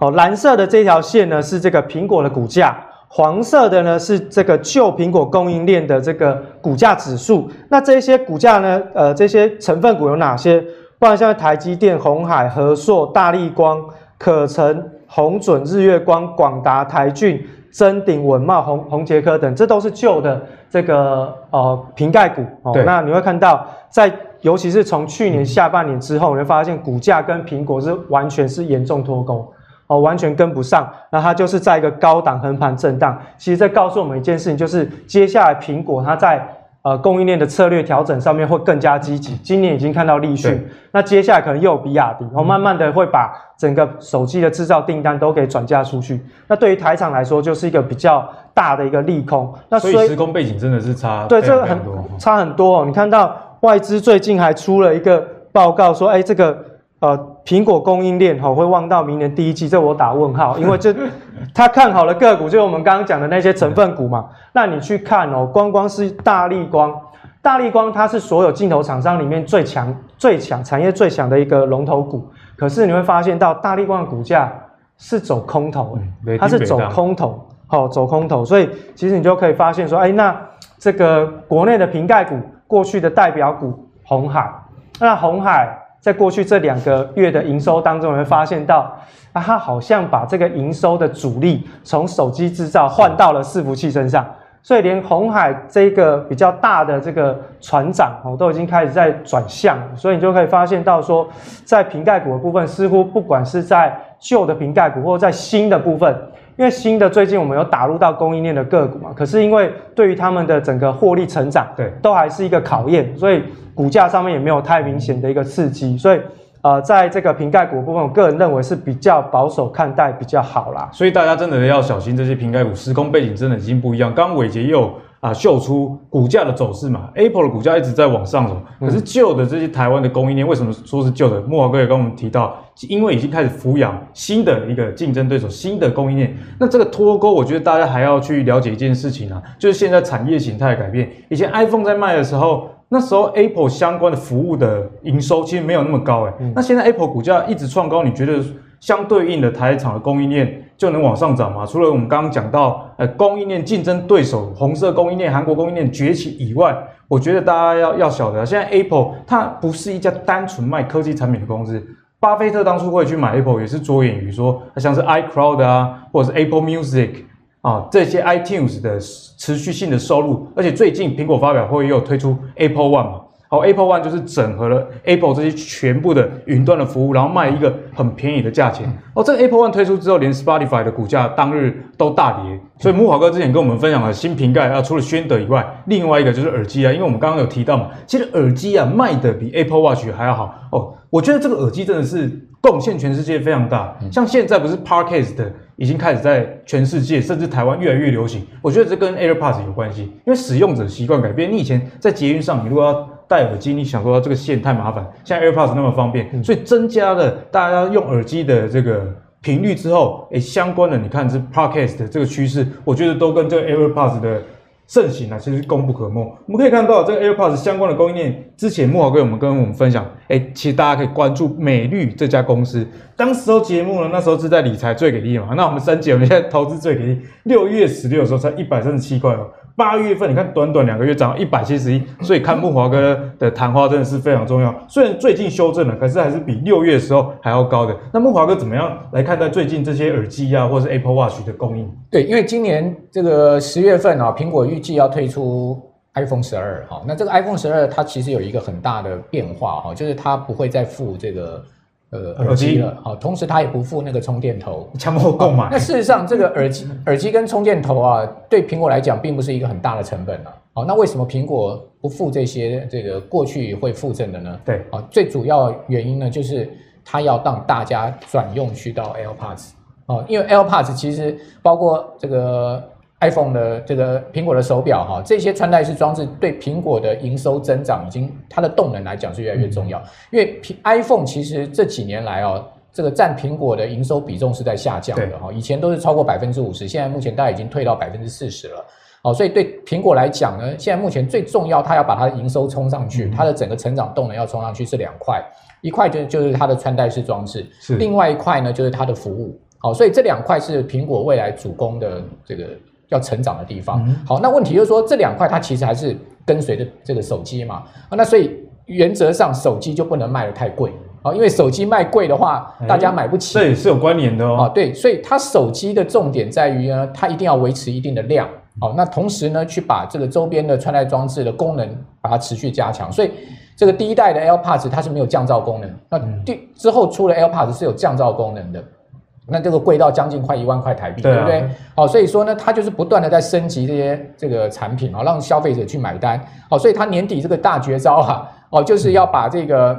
好，蓝色的这条线呢是这个苹果的股价，黄色的呢是这个旧苹果供应链的这个股价指数。那这些股价呢，呃，这些成分股有哪些？不然像台积电、红海、和硕、大立光、可成、红准、日月光、广达、台骏、臻鼎、文茂、红红杰科等，这都是旧的这个呃瓶盖股。哦，那你会看到，在尤其是从去年下半年之后，你会发现股价跟苹果是完全是严重脱钩。哦，完全跟不上，那它就是在一个高档横盘震荡。其实这告诉我们一件事情，就是接下来苹果它在呃供应链的策略调整上面会更加积极。今年已经看到立讯，那接下来可能又有比亚迪，然后慢慢的会把整个手机的制造订单都给转嫁出去。那对于台厂来说，就是一个比较大的一个利空。那所以，所以时空背景真的是差对这个很差很多哦。你看到外资最近还出了一个报告说，哎，这个。呃，苹果供应链哈会望到明年第一季，这我打问号，因为这 *laughs* 他看好了个股，就是我们刚刚讲的那些成分股嘛。那你去看哦，光光是大立光，大立光它是所有镜头厂商里面最强、最强产业最强的一个龙头股，可是你会发现到大立光的股价是走空头，它是走空头，好走空头，所以其实你就可以发现说，哎，那这个国内的瓶盖股过去的代表股红海，那红海。在过去这两个月的营收当中，你会发现到，啊，它好像把这个营收的主力从手机制造换到了伺服器身上，所以连鸿海这个比较大的这个船长哦，都已经开始在转向，所以你就可以发现到说，在瓶盖股的部分，似乎不管是在旧的瓶盖股，或在新的部分。因为新的最近我们有打入到供应链的个股嘛，可是因为对于他们的整个获利成长，对，都还是一个考验，所以股价上面也没有太明显的一个刺激，所以呃，在这个瓶盖股部分，我个人认为是比较保守看待比较好啦。所以大家真的要小心这些瓶盖股，时空背景真的已经不一样。刚刚伟杰又。啊，秀出股价的走势嘛，Apple 的股价一直在往上走，可是旧的这些台湾的供应链为什么说是旧的？莫华哥也跟我们提到，因为已经开始抚养新的一个竞争对手，新的供应链。那这个脱钩，我觉得大家还要去了解一件事情啊，就是现在产业形态的改变。以前 iPhone 在卖的时候，那时候 Apple 相关的服务的营收其实没有那么高诶，那现在 Apple 股价一直创高，你觉得相对应的台厂的供应链？就能往上涨嘛？除了我们刚刚讲到，呃，供应链竞争对手，红色供应链、韩国供应链崛起以外，我觉得大家要要晓得，现在 Apple 它不是一家单纯卖科技产品的公司。巴菲特当初会去买 Apple，也是着眼于说，像是 iCloud 啊，或者是 Apple Music 啊这些 iTunes 的持续性的收入，而且最近苹果发表会又推出 Apple One 嘛。好，Apple One 就是整合了 Apple 这些全部的云端的服务，然后卖一个很便宜的价钱。哦，这个 Apple One 推出之后，连 Spotify 的股价当日都大跌。所以木华哥之前跟我们分享了新瓶盖啊，除了宣德以外，另外一个就是耳机啊。因为我们刚刚有提到嘛，其实耳机啊卖的比 Apple Watch 还要好哦。我觉得这个耳机真的是贡献全世界非常大。像现在不是 par case 的已经开始在全世界甚至台湾越来越流行。我觉得这跟 AirPods 有关系，因为使用者习惯改变。你以前在捷运上，你如果要戴耳机，你想说这个线太麻烦，现在 AirPods 那么方便，所以增加了大家用耳机的这个频率之后，诶，相关的你看这 Podcast 的这个趋势，我觉得都跟这个 AirPods 的盛行啊，其实功不可没。我们可以看到这个 AirPods 相关的供应链，之前木豪哥我们跟我们分享，诶，其实大家可以关注美绿这家公司。当时候节目呢，那时候是在理财最给力嘛，那我们升级，我们现在投资最给力，六月十六的时候才一百三十七块哦。八月份，你看短短两个月涨一百七十一，所以看木华哥的谈话真的是非常重要。虽然最近修正了，可是还是比六月的时候还要高的。那木华哥怎么样来看待最近这些耳机啊，或是 Apple Watch 的供应？对，因为今年这个十月份啊，苹果预计要推出 iPhone 十二，哈，那这个 iPhone 十二它其实有一个很大的变化哈，就是它不会再附这个。呃，耳机了，好，同时它也不附那个充电头，强迫购买。那事实上，这个耳机、耳机跟充电头啊，对苹果来讲，并不是一个很大的成本啊。好，那为什么苹果不附这些这个过去会附赠的呢？对，啊，最主要原因呢，就是它要让大家转用去到 AirPods 哦，因为 AirPods 其实包括这个。iPhone 的这个苹果的手表哈，这些穿戴式装置对苹果的营收增长已经它的动能来讲是越来越重要。嗯、因为 iPhone 其实这几年来哦，这个占苹果的营收比重是在下降的哈。以前都是超过百分之五十，现在目前大概已经退到百分之四十了。哦，所以对苹果来讲呢，现在目前最重要，它要把它的营收冲上去，它的整个成长动能要冲上去是两块，一块就就是它的穿戴式装置，另外一块呢就是它的服务。好，所以这两块是苹果未来主攻的这个。要成长的地方，好，那问题就是说，这两块它其实还是跟随着这个手机嘛，那所以原则上手机就不能卖的太贵。啊，因为手机卖贵的话，大家买不起，这也是有关联的哦。啊对，所以它手机的重点在于呢，它一定要维持一定的量，好，那同时呢，去把这个周边的穿戴装置的功能把它持续加强，所以这个第一代的 AirPods 它是没有降噪功能，那第之后出了 AirPods 是有降噪功能的。那这个贵到将近快一万块台币，对，啊、对不对？好，所以说呢，它就是不断的在升级这些这个产品啊，让消费者去买单。好，所以它年底这个大绝招啊，哦，就是要把这个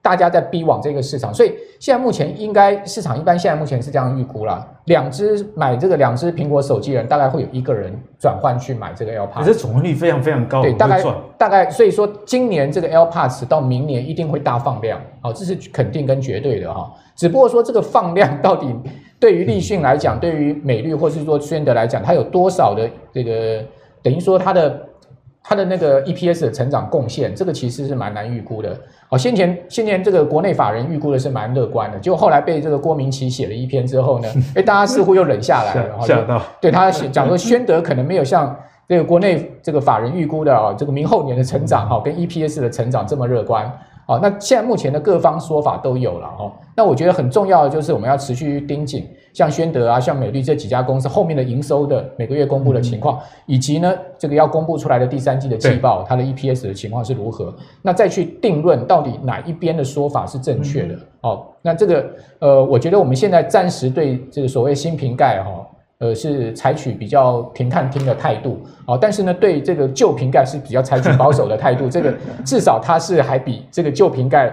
大家在逼往这个市场，所以现在目前应该市场一般现在目前是这样预估啦，两只买这个两只苹果手机人大概会有一个人转换去买这个 AirPods，这转换率非常非常高，对，大概大概所以说今年这个 AirPods 到明年一定会大放量，好，这是肯定跟绝对的哈，只不过说这个放量到底对于立讯来讲，对于美律或是说宣德来讲，它有多少的这个等于说它的。它的那个 EPS 的成长贡献，这个其实是蛮难预估的。好，先前先前这个国内法人预估的是蛮乐观的，结果后来被这个郭明奇写了一篇之后呢，*laughs* 哎，大家似乎又冷下来了。吓到。对他写讲说，宣德可能没有像这个国内这个法人预估的啊，这个明后年的成长哈，跟 EPS 的成长这么乐观。好，那现在目前的各方说法都有了哦。那我觉得很重要的就是我们要持续盯紧，像宣德啊、像美律这几家公司后面的营收的每个月公布的情况，以及呢这个要公布出来的第三季的季报，它的 EPS 的情况是如何，那再去定论到底哪一边的说法是正确的。哦，那这个呃，我觉得我们现在暂时对这个所谓新瓶盖哈。呃，是采取比较停看听的态度啊，但是呢，对这个旧瓶盖是比较采取保守的态度。这个 *laughs* 至少它是还比这个旧瓶盖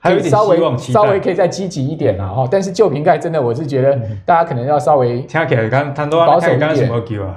还有稍微稍微可以再积极一点啊哈。但是旧瓶盖真的，我是觉得大家可能要稍微听起来刚保守一点。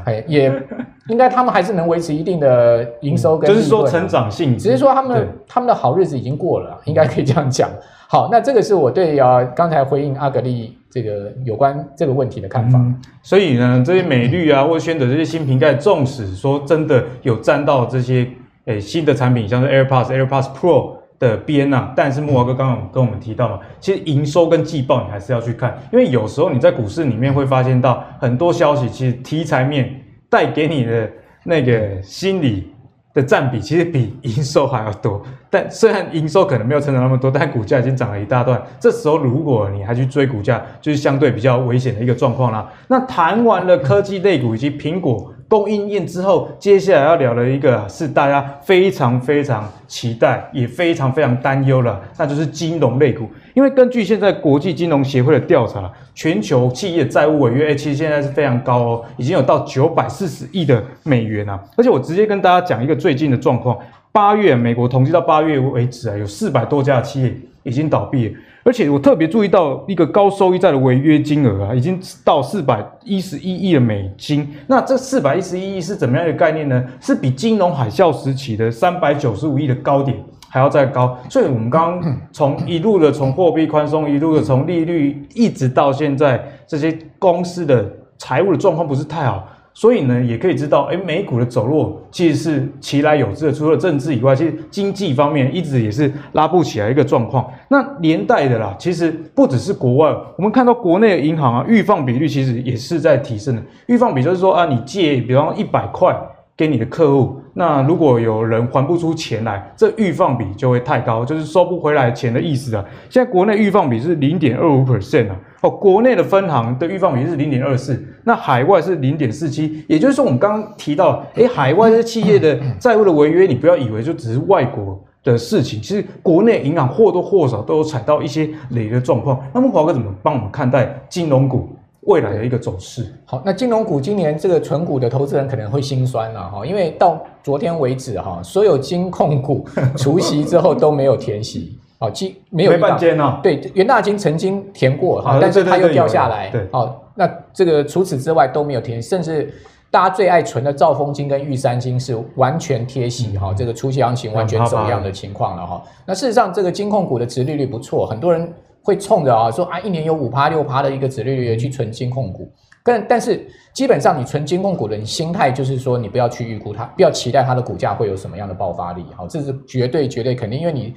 哎，也 *laughs* 应该他们还是能维持一定的营收跟就是说成长性，只是说他们他们的好日子已经过了，应该可以这样讲。好，那这个是我对啊刚才回应阿格力。这个有关这个问题的看法，所以呢，这些美律啊，或者宣德这些新瓶盖，纵使说真的有沾到这些诶新的产品，像是 AirPods、AirPods Pro 的边啊，但是木华哥刚刚跟我们提到嘛，其实营收跟季报你还是要去看，因为有时候你在股市里面会发现到很多消息，其实题材面带给你的那个心理。的占比其实比 *laughs* 营收还要多，但虽然营收可能没有成长那么多，但股价已经涨了一大段。这时候如果你还去追股价，就是相对比较危险的一个状况啦。那谈完了科技类股以及苹果。供应链之后，接下来要聊的一个是大家非常非常期待，也非常非常担忧了，那就是金融类股。因为根据现在国际金融协会的调查，全球企业债务违约，其实现在是非常高哦，已经有到九百四十亿的美元啊。而且我直接跟大家讲一个最近的状况，八月美国统计到八月为止啊，有四百多家企业已经倒闭。而且我特别注意到一个高收益债的违约金额啊，已经到四百一十一亿的美金。那这四百一十一亿是怎么样一个概念呢？是比金融海啸时期的三百九十五亿的高点还要再高。所以，我们刚刚从一路的从货币宽松，一路的从利率，一直到现在，这些公司的财务的状况不是太好。所以呢，也可以知道，诶，美股的走弱其实是其来有之的。除了政治以外，其实经济方面一直也是拉不起来一个状况。那连带的啦，其实不只是国外，我们看到国内的银行啊，预放比率其实也是在提升的。预放比就是说啊，你借，比方一百块给你的客户，那如果有人还不出钱来，这预放比就会太高，就是收不回来钱的意思啊。现在国内预放比是零点二五 percent 啊。哦，国内的分行的预放比是零点二四，那海外是零点四七，也就是说，我们刚刚提到，诶，海外的企业的债务的违约，你不要以为就只是外国的事情，其实国内银行或多或少都有踩到一些雷的状况。那么华哥怎么帮我们看待金融股未来的一个走势？好，那金融股今年这个存股的投资人可能会心酸了哈，因为到昨天为止哈，所有金控股 *laughs* 除息之后都没有填息。好，基没有半间哦。对，元大金曾经填过哈，但是它又掉下来。对，好，那这个除此之外都没有填，甚至大家最爱存的兆丰金跟玉山金是完全贴息哈，这个除息行情完全走样的情况了哈。那事实上，这个金控股的殖利率不错，很多人会冲着啊说啊，一年有五趴六趴的一个殖利率去存金控股。但但是基本上你存金控股的，你心态就是说你不要去预估它，不要期待它的股价会有什么样的爆发力。好，这是绝对绝对肯定，因为你。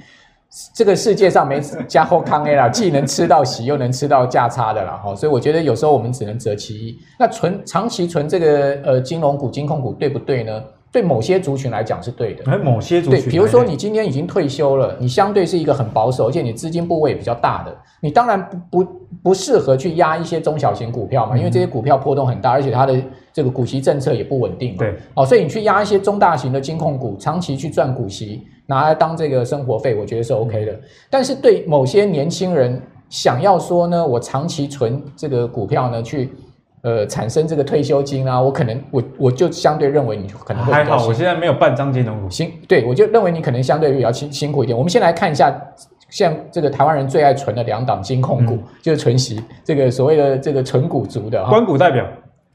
这个世界上没加后康 A 啦，既能吃到喜，又能吃到价差的啦，哈，所以我觉得有时候我们只能择其一。那存长期存这个呃金融股、金控股对不对呢？对某些族群来讲是对的。某些族群，对，比如说你今天已经退休了，你相对是一个很保守，而且你资金部位比较大的，你当然不不不适合去压一些中小型股票嘛，因为这些股票波动很大，而且它的这个股息政策也不稳定嘛。对，哦，所以你去压一些中大型的金控股，长期去赚股息。拿来当这个生活费，我觉得是 OK 的。但是对某些年轻人想要说呢，我长期存这个股票呢，去呃产生这个退休金啊，我可能我我就相对认为你可能会还好。我现在没有办张金融股，行，对，我就认为你可能相对比较辛辛苦一点。我们先来看一下像这个台湾人最爱存的两档金控股，嗯、就是存息，这个所谓的这个存股族的官股代表，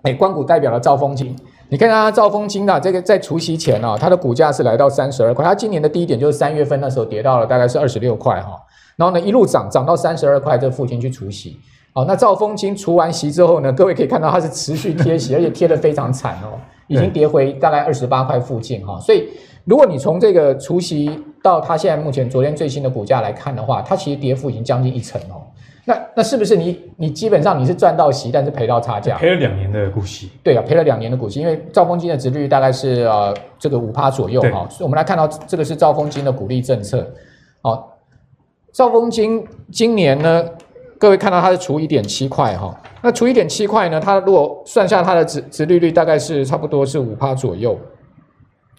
哎，官股代表了兆丰金。你看它兆丰金啊，这个在除夕前啊，它的股价是来到三十二块，它今年的低点就是三月份那时候跌到了大概是二十六块哈，然后呢一路涨涨到三十二块，这附近去除息。好，那兆丰金除完息之后呢，各位可以看到它是持续贴息，*laughs* 而且贴的非常惨哦，已经跌回大概二十八块附近哈，所以。如果你从这个除息到它现在目前昨天最新的股价来看的话，它其实跌幅已经将近一成哦。那那是不是你你基本上你是赚到息，但是赔到差价？赔了两年的股息。对啊，赔了两年的股息，因为兆丰金的殖率大概是呃这个五趴左右哈。所以我们来看到这个是兆丰金的股利政策。好，兆丰金今年呢，各位看到它是除一点七块哈。那除一点七块呢，它如果算下它的值值利率大概是差不多是五趴左右。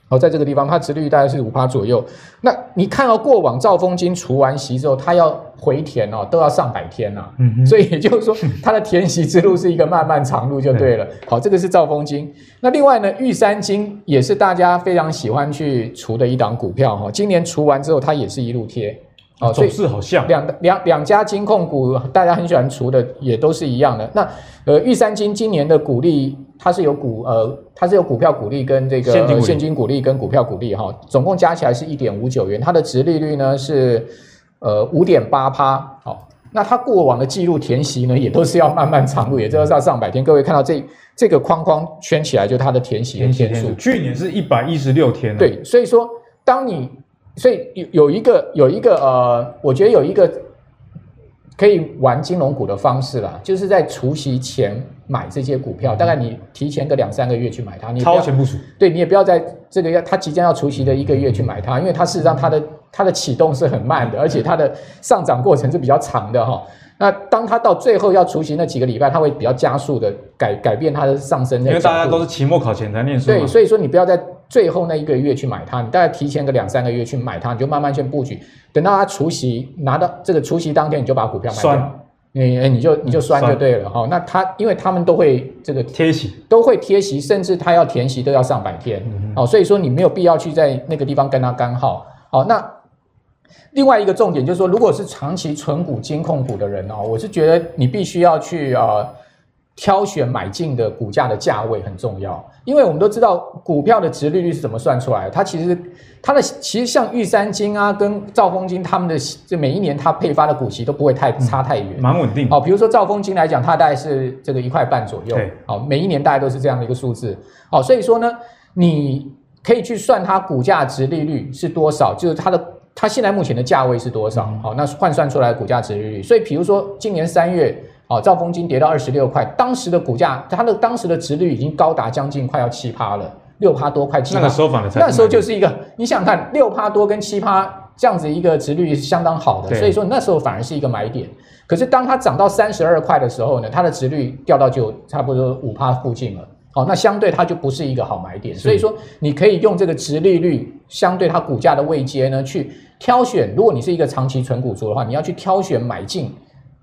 好，在这个地方，它殖利率大概是五趴左右。那你看到过往兆丰金除完息之后，它要回填哦，都要上百天呐、啊。嗯哼，所以也就是说，它的填息之路是一个漫漫长路，就对了。*laughs* 好，这个是兆丰金。那另外呢，玉山金也是大家非常喜欢去除的一档股票哈。今年除完之后，它也是一路贴。哦，走势好像两两两家金控股，大家很喜欢除的，也都是一样的。那呃，玉山金今年的股利，它是有股呃，它是有股票股利跟这个现金股利跟股票股利哈，总共加起来是一点五九元。它的值利率呢是呃五点八趴。好，那它过往的记录填息呢，也都是要慢慢长路，也就是要上百天。各位看到这这个框框圈起来，就是它的填息的天数。去年是一百一十六天。对，所以说当你。所以有有一个有一个呃，我觉得有一个可以玩金融股的方式啦，就是在除夕前买这些股票，大概你提前个两三个月去买它，你超前部署，对，你也不要在这个要它即将要除夕的一个月去买它，因为它事实上它的它的启动是很慢的，而且它的上涨过程是比较长的哈。那当它到最后要除夕那几个礼拜，它会比较加速的改改变它的上升。因为大家都是期末考前才念书。对，所以说你不要在最后那一个月去买它，你大概提前个两三个月去买它，你就慢慢先布局。等到它除夕拿到这个除夕当天，你就把股票卖掉。你你就你就算就对了哈。那它因为他们都会这个贴息，都会贴息，甚至它要填息都要上百天。嗯哼。哦，所以说你没有必要去在那个地方跟它干耗。好，那。另外一个重点就是说，如果是长期存股金控股的人哦，我是觉得你必须要去呃挑选买进的股价的价位很重要，因为我们都知道股票的值利率是怎么算出来的，它其实它的其实像玉山金啊跟兆丰金他们的这每一年它配发的股息都不会太差太远，嗯、蛮稳定。好，比如说兆丰金来讲，它大概是这个一块半左右，好对，每一年大概都是这样的一个数字。好，所以说呢，你可以去算它股价值利率是多少，就是它的。它现在目前的价位是多少？好，那换算出来的股价值利率。所以，比如说今年三月，啊，兆丰金跌到二十六块，当时的股价，它的当时的值率已经高达将近快要七趴了，六趴多，快七趴。那个时候反而那时候就是一个，你想看六趴多跟七趴这样子一个值率是相当好的，所以说那时候反而是一个买点。可是当它涨到三十二块的时候呢，它的值率掉到就差不多五趴附近了。哦，那相对它就不是一个好买点，所以说你可以用这个值利率相对它股价的位阶呢，去挑选。如果你是一个长期存股族的话，你要去挑选买进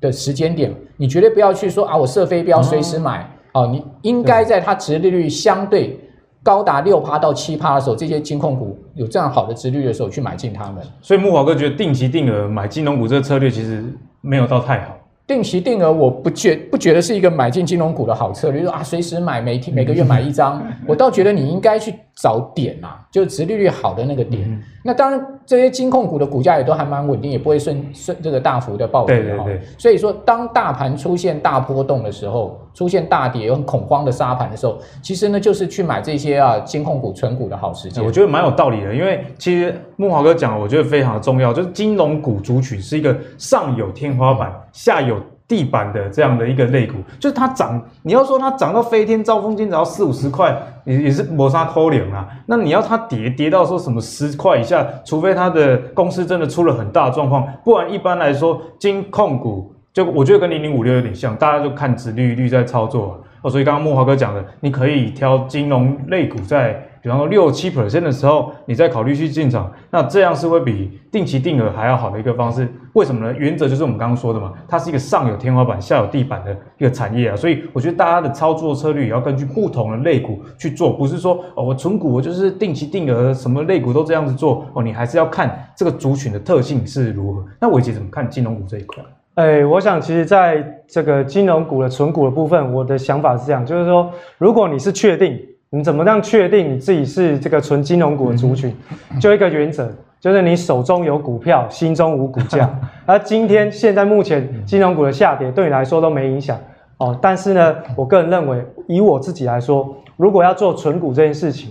的时间点，你绝对不要去说啊，我设飞镖随时买。哦，你应该在它殖利率相对高达六趴到七趴的时候，这些金控股有这样好的殖利率的时候去买进它们。所以木华哥觉得定期定额买金融股这个策略其实没有到太好。定期定额，我不觉不觉得是一个买进金融股的好策略，就是、说啊，随时买，每天每个月买一张，*laughs* 我倒觉得你应该去找点啊，就是殖利率好的那个点。嗯、那当然，这些金控股的股价也都还蛮稳定，也不会顺顺这个大幅的暴跌。对对对。所以说，当大盘出现大波动的时候，出现大跌、有很恐慌的杀盘的时候，其实呢，就是去买这些啊金控股存股的好时机。我觉得蛮有道理的，因为其实木华哥讲，我觉得非常的重要，就是金融股族群是一个上有天花板，下有。地板的这样的一个类股，就是它涨，你要说它涨到飞天，招风金只要四五十块，也也是磨砂偷脸啊。那你要它跌跌到说什么十块以下，除非它的公司真的出了很大的状况，不然一般来说，金控股就我觉得跟零零五六有点像，大家就看殖利率在操作。哦，所以刚刚慕驊哥讲的，你可以挑金融类股在。比方说六七 percent 的时候，你再考虑去进场，那这样是会比定期定额还要好的一个方式。为什么呢？原则就是我们刚刚说的嘛，它是一个上有天花板、下有地板的一个产业啊。所以我觉得大家的操作策略也要根据不同的类股去做，不是说哦，我存股我就是定期定额，什么类股都这样子做哦。你还是要看这个族群的特性是如何。那伟捷怎么看金融股这一块？哎，我想其实在这个金融股的存股的部分，我的想法是这样，就是说，如果你是确定。你怎么样确定你自己是这个纯金融股的族群？就一个原则，就是你手中有股票，心中无股价。*laughs* 而今天现在目前金融股的下跌对你来说都没影响哦。但是呢，我个人认为，以我自己来说，如果要做存股这件事情，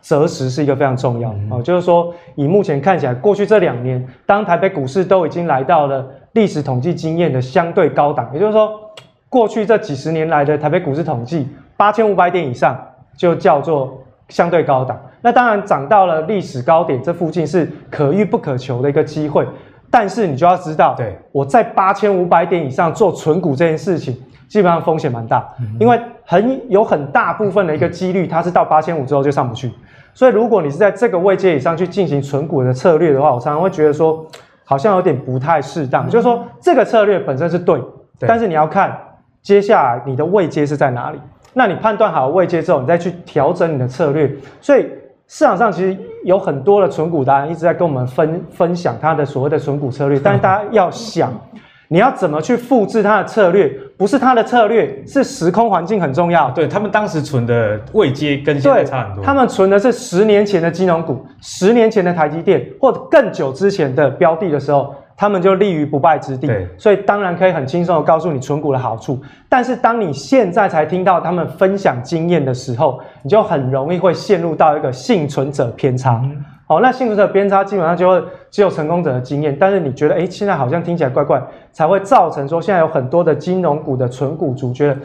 择时是一个非常重要的哦。就是说，以目前看起来，过去这两年，当台北股市都已经来到了历史统计经验的相对高档，也就是说，过去这几十年来的台北股市统计八千五百点以上。就叫做相对高档，那当然涨到了历史高点，这附近是可遇不可求的一个机会。但是你就要知道，对，我在八千五百点以上做存股这件事情，基本上风险蛮大，因为很有很大部分的一个几率，它是到八千五之后就上不去。所以如果你是在这个位阶以上去进行存股的策略的话，我常常会觉得说，好像有点不太适当。就是说这个策略本身是对，但是你要看接下来你的位阶是在哪里。那你判断好位阶之后，你再去调整你的策略。所以市场上其实有很多的存股达人一直在跟我们分分享他的所谓的存股策略，但是大家要想，你要怎么去复制他的策略？不是他的策略，是时空环境很重要。对，他们当时存的位阶跟现在差很多。他们存的是十年前的金融股，十年前的台积电，或者更久之前的标的的时候。他们就立于不败之地，所以当然可以很轻松的告诉你存股的好处。但是当你现在才听到他们分享经验的时候，你就很容易会陷入到一个幸存者偏差。好，那幸存者偏差基本上就会只有成功者的经验，但是你觉得，诶，现在好像听起来怪怪，才会造成说现在有很多的金融股的存股族觉得。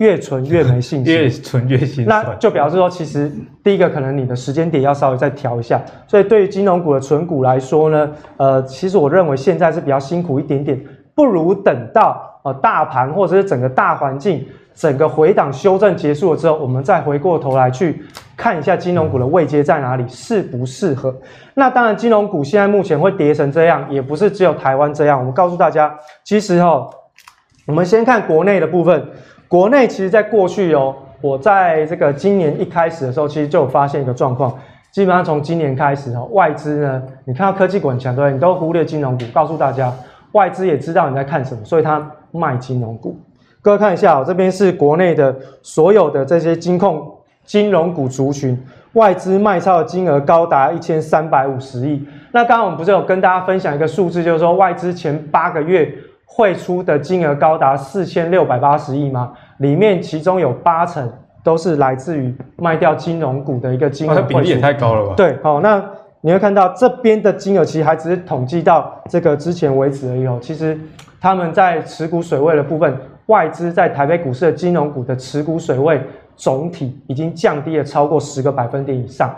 越存越没信心，越存越心。那就表示说，其实第一个可能你的时间点要稍微再调一下。所以对于金融股的存股来说呢，呃，其实我认为现在是比较辛苦一点点，不如等到呃大盘或者是整个大环境整个回档修正结束了之后，我们再回过头来去看一下金融股的位阶在哪里，适不适合。那当然，金融股现在目前会跌成这样，也不是只有台湾这样。我们告诉大家，其实哈，我们先看国内的部分。国内其实，在过去哦，我在这个今年一开始的时候，其实就有发现一个状况。基本上从今年开始哦，外资呢，你看到科技股很强，对？你都忽略金融股。告诉大家，外资也知道你在看什么，所以他卖金融股。各位看一下哦，这边是国内的所有的这些金控金融股族群，外资卖超的金额高达一千三百五十亿。那刚刚我们不是有跟大家分享一个数字，就是说外资前八个月。汇出的金额高达四千六百八十亿吗？里面其中有八成都是来自于卖掉金融股的一个金额，这比例也太高了吧？对，好，那你会看到这边的金额其实还只是统计到这个之前为止而已哦。其实他们在持股水位的部分，外资在台北股市的金融股的持股水位总体已经降低了超过十个百分点以上，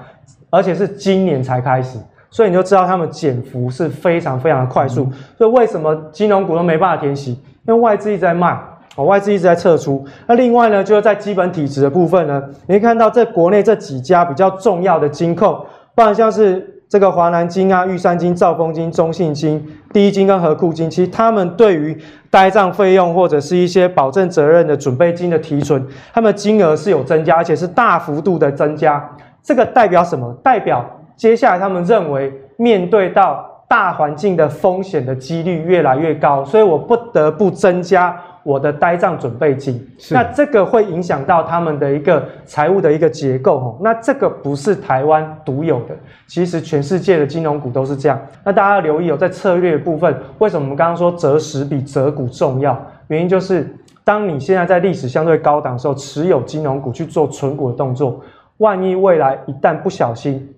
而且是今年才开始。所以你就知道他们减幅是非常非常的快速。所以为什么金融股都没办法填息？因为外资一直在卖，哦，外资一直在撤出。那另外呢，就是在基本体质的部分呢，你会看到在国内这几家比较重要的金控，不然像是这个华南金啊、玉山金、兆丰金、中信金、第一金跟和库金，其实他们对于呆账费用或者是一些保证责任的准备金的提存，他们金额是有增加，而且是大幅度的增加。这个代表什么？代表接下来，他们认为面对到大环境的风险的几率越来越高，所以我不得不增加我的呆账准备金。那这个会影响到他们的一个财务的一个结构哦。那这个不是台湾独有的，其实全世界的金融股都是这样。那大家要留意哦，在策略的部分，为什么我们刚刚说择时比择股重要？原因就是当你现在在历史相对高档的时候，持有金融股去做存股的动作，万一未来一旦不小心，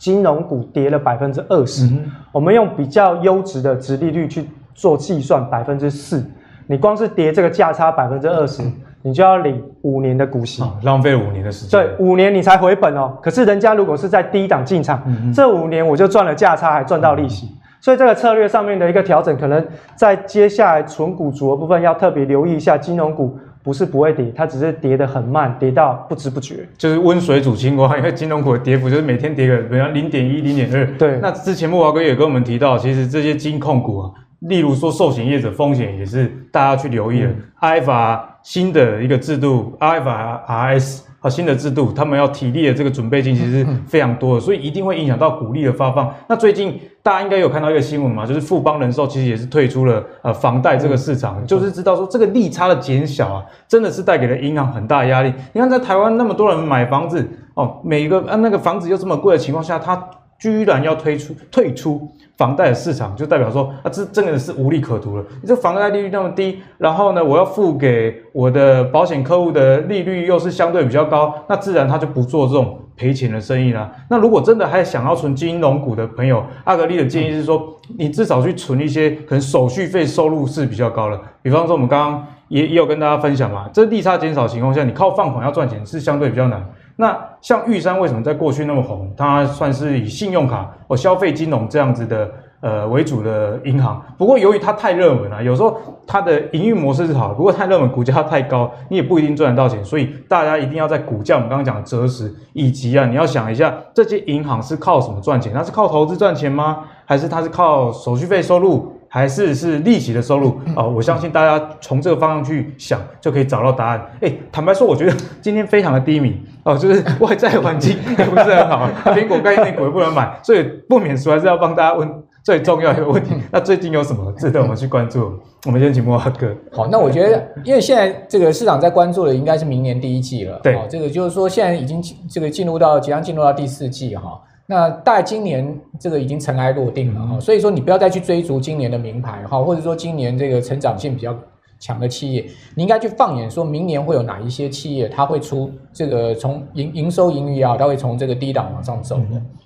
金融股跌了百分之二十，我们用比较优质的值利率去做计算，百分之四，你光是跌这个价差百分之二十，你就要领五年的股息，啊、浪费五年的时间。对，五年你才回本哦。可是人家如果是在低档进场，嗯、这五年我就赚了价差，还赚到利息。嗯、所以这个策略上面的一个调整，可能在接下来纯股族的部分要特别留意一下，金融股。不是不会跌，它只是跌得很慢，跌到不知不觉，就是温水煮青蛙。因为金融股的跌幅就是每天跌个，比方零点一、零点二。对，那之前木华哥也跟我们提到，其实这些金控股啊，例如说寿险业者风险也是大家去留意的。IFR、嗯、新的一个制度，IFRS。好，新的制度，他们要体力的这个准备金其实是非常多的，所以一定会影响到股利的发放。那最近大家应该有看到一个新闻嘛，就是富邦人寿其实也是退出了呃房贷这个市场，就是知道说这个利差的减小啊，真的是带给了银行很大的压力。你看在台湾那么多人买房子哦，每一个啊那个房子又这么贵的情况下，他居然要推出退出。房贷的市场就代表说啊，这真的是无利可图了。你这房贷利率那么低，然后呢，我要付给我的保险客户的利率又是相对比较高，那自然他就不做这种赔钱的生意啦。那如果真的还想要存金融股的朋友，阿格力的建议是说，你至少去存一些可能手续费收入是比较高的。比方说，我们刚刚也也有跟大家分享嘛，这利差减少的情况下，你靠放款要赚钱是相对比较难。那像玉山为什么在过去那么红？它算是以信用卡或消费金融这样子的呃为主的银行。不过由于它太热门了，有时候它的营运模式是好的，不过太热门，股价太高，你也不一定赚得到钱。所以大家一定要在股价我们刚刚讲的择时，以及啊你要想一下，这些银行是靠什么赚钱？它是靠投资赚钱吗？还是它是靠手续费收入？还是是利息的收入啊、哦，我相信大家从这个方向去想，就可以找到答案。哎，坦白说，我觉得今天非常的低迷哦，就是外在环境也不是很好，苹果概念股也不能买，所以不免俗还是要帮大家问最重要的一个问题。那最近有什么值得我们去关注？我们先请莫阿哥。好，那我觉得，因为现在这个市场在关注的应该是明年第一季了。对，哦、这个就是说现在已经这个进入到即将进入到第四季哈。那大概今年这个已经尘埃落定了哈，嗯、所以说你不要再去追逐今年的名牌哈，或者说今年这个成长性比较强的企业，你应该去放眼说明年会有哪一些企业，它会出这个从营营收盈余也好，它会从这个低档往上走的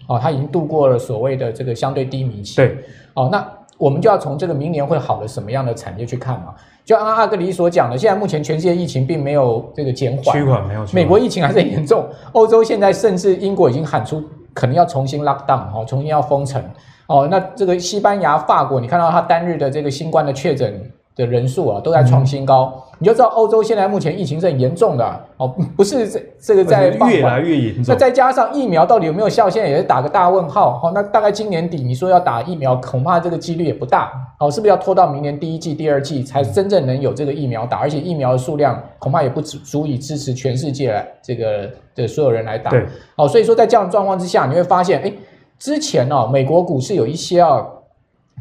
哦，嗯、它已经度过了所谓的这个相对低迷期。对，哦，那我们就要从这个明年会好的什么样的产业去看嘛？就按阿格里所讲的，现在目前全世界疫情并没有这个减缓，趋缓没有，美国疫情还是很严重，欧洲现在甚至英国已经喊出。可能要重新 lock down 哦，重新要封城哦。那这个西班牙、法国，你看到它单日的这个新冠的确诊的人数啊，都在创新高。嗯、你就知道欧洲现在目前疫情是很严重的哦，不是这这个在越来越严重。那再加上疫苗到底有没有效，现在也是打个大问号。哦，那大概今年底你说要打疫苗，恐怕这个几率也不大。哦，是不是要拖到明年第一季、第二季才真正能有这个疫苗打？而且疫苗的数量恐怕也不足足以支持全世界来这个的所有人来打。对，哦，所以说在这样的状况之下，你会发现，哎，之前哦，美国股市有一些啊。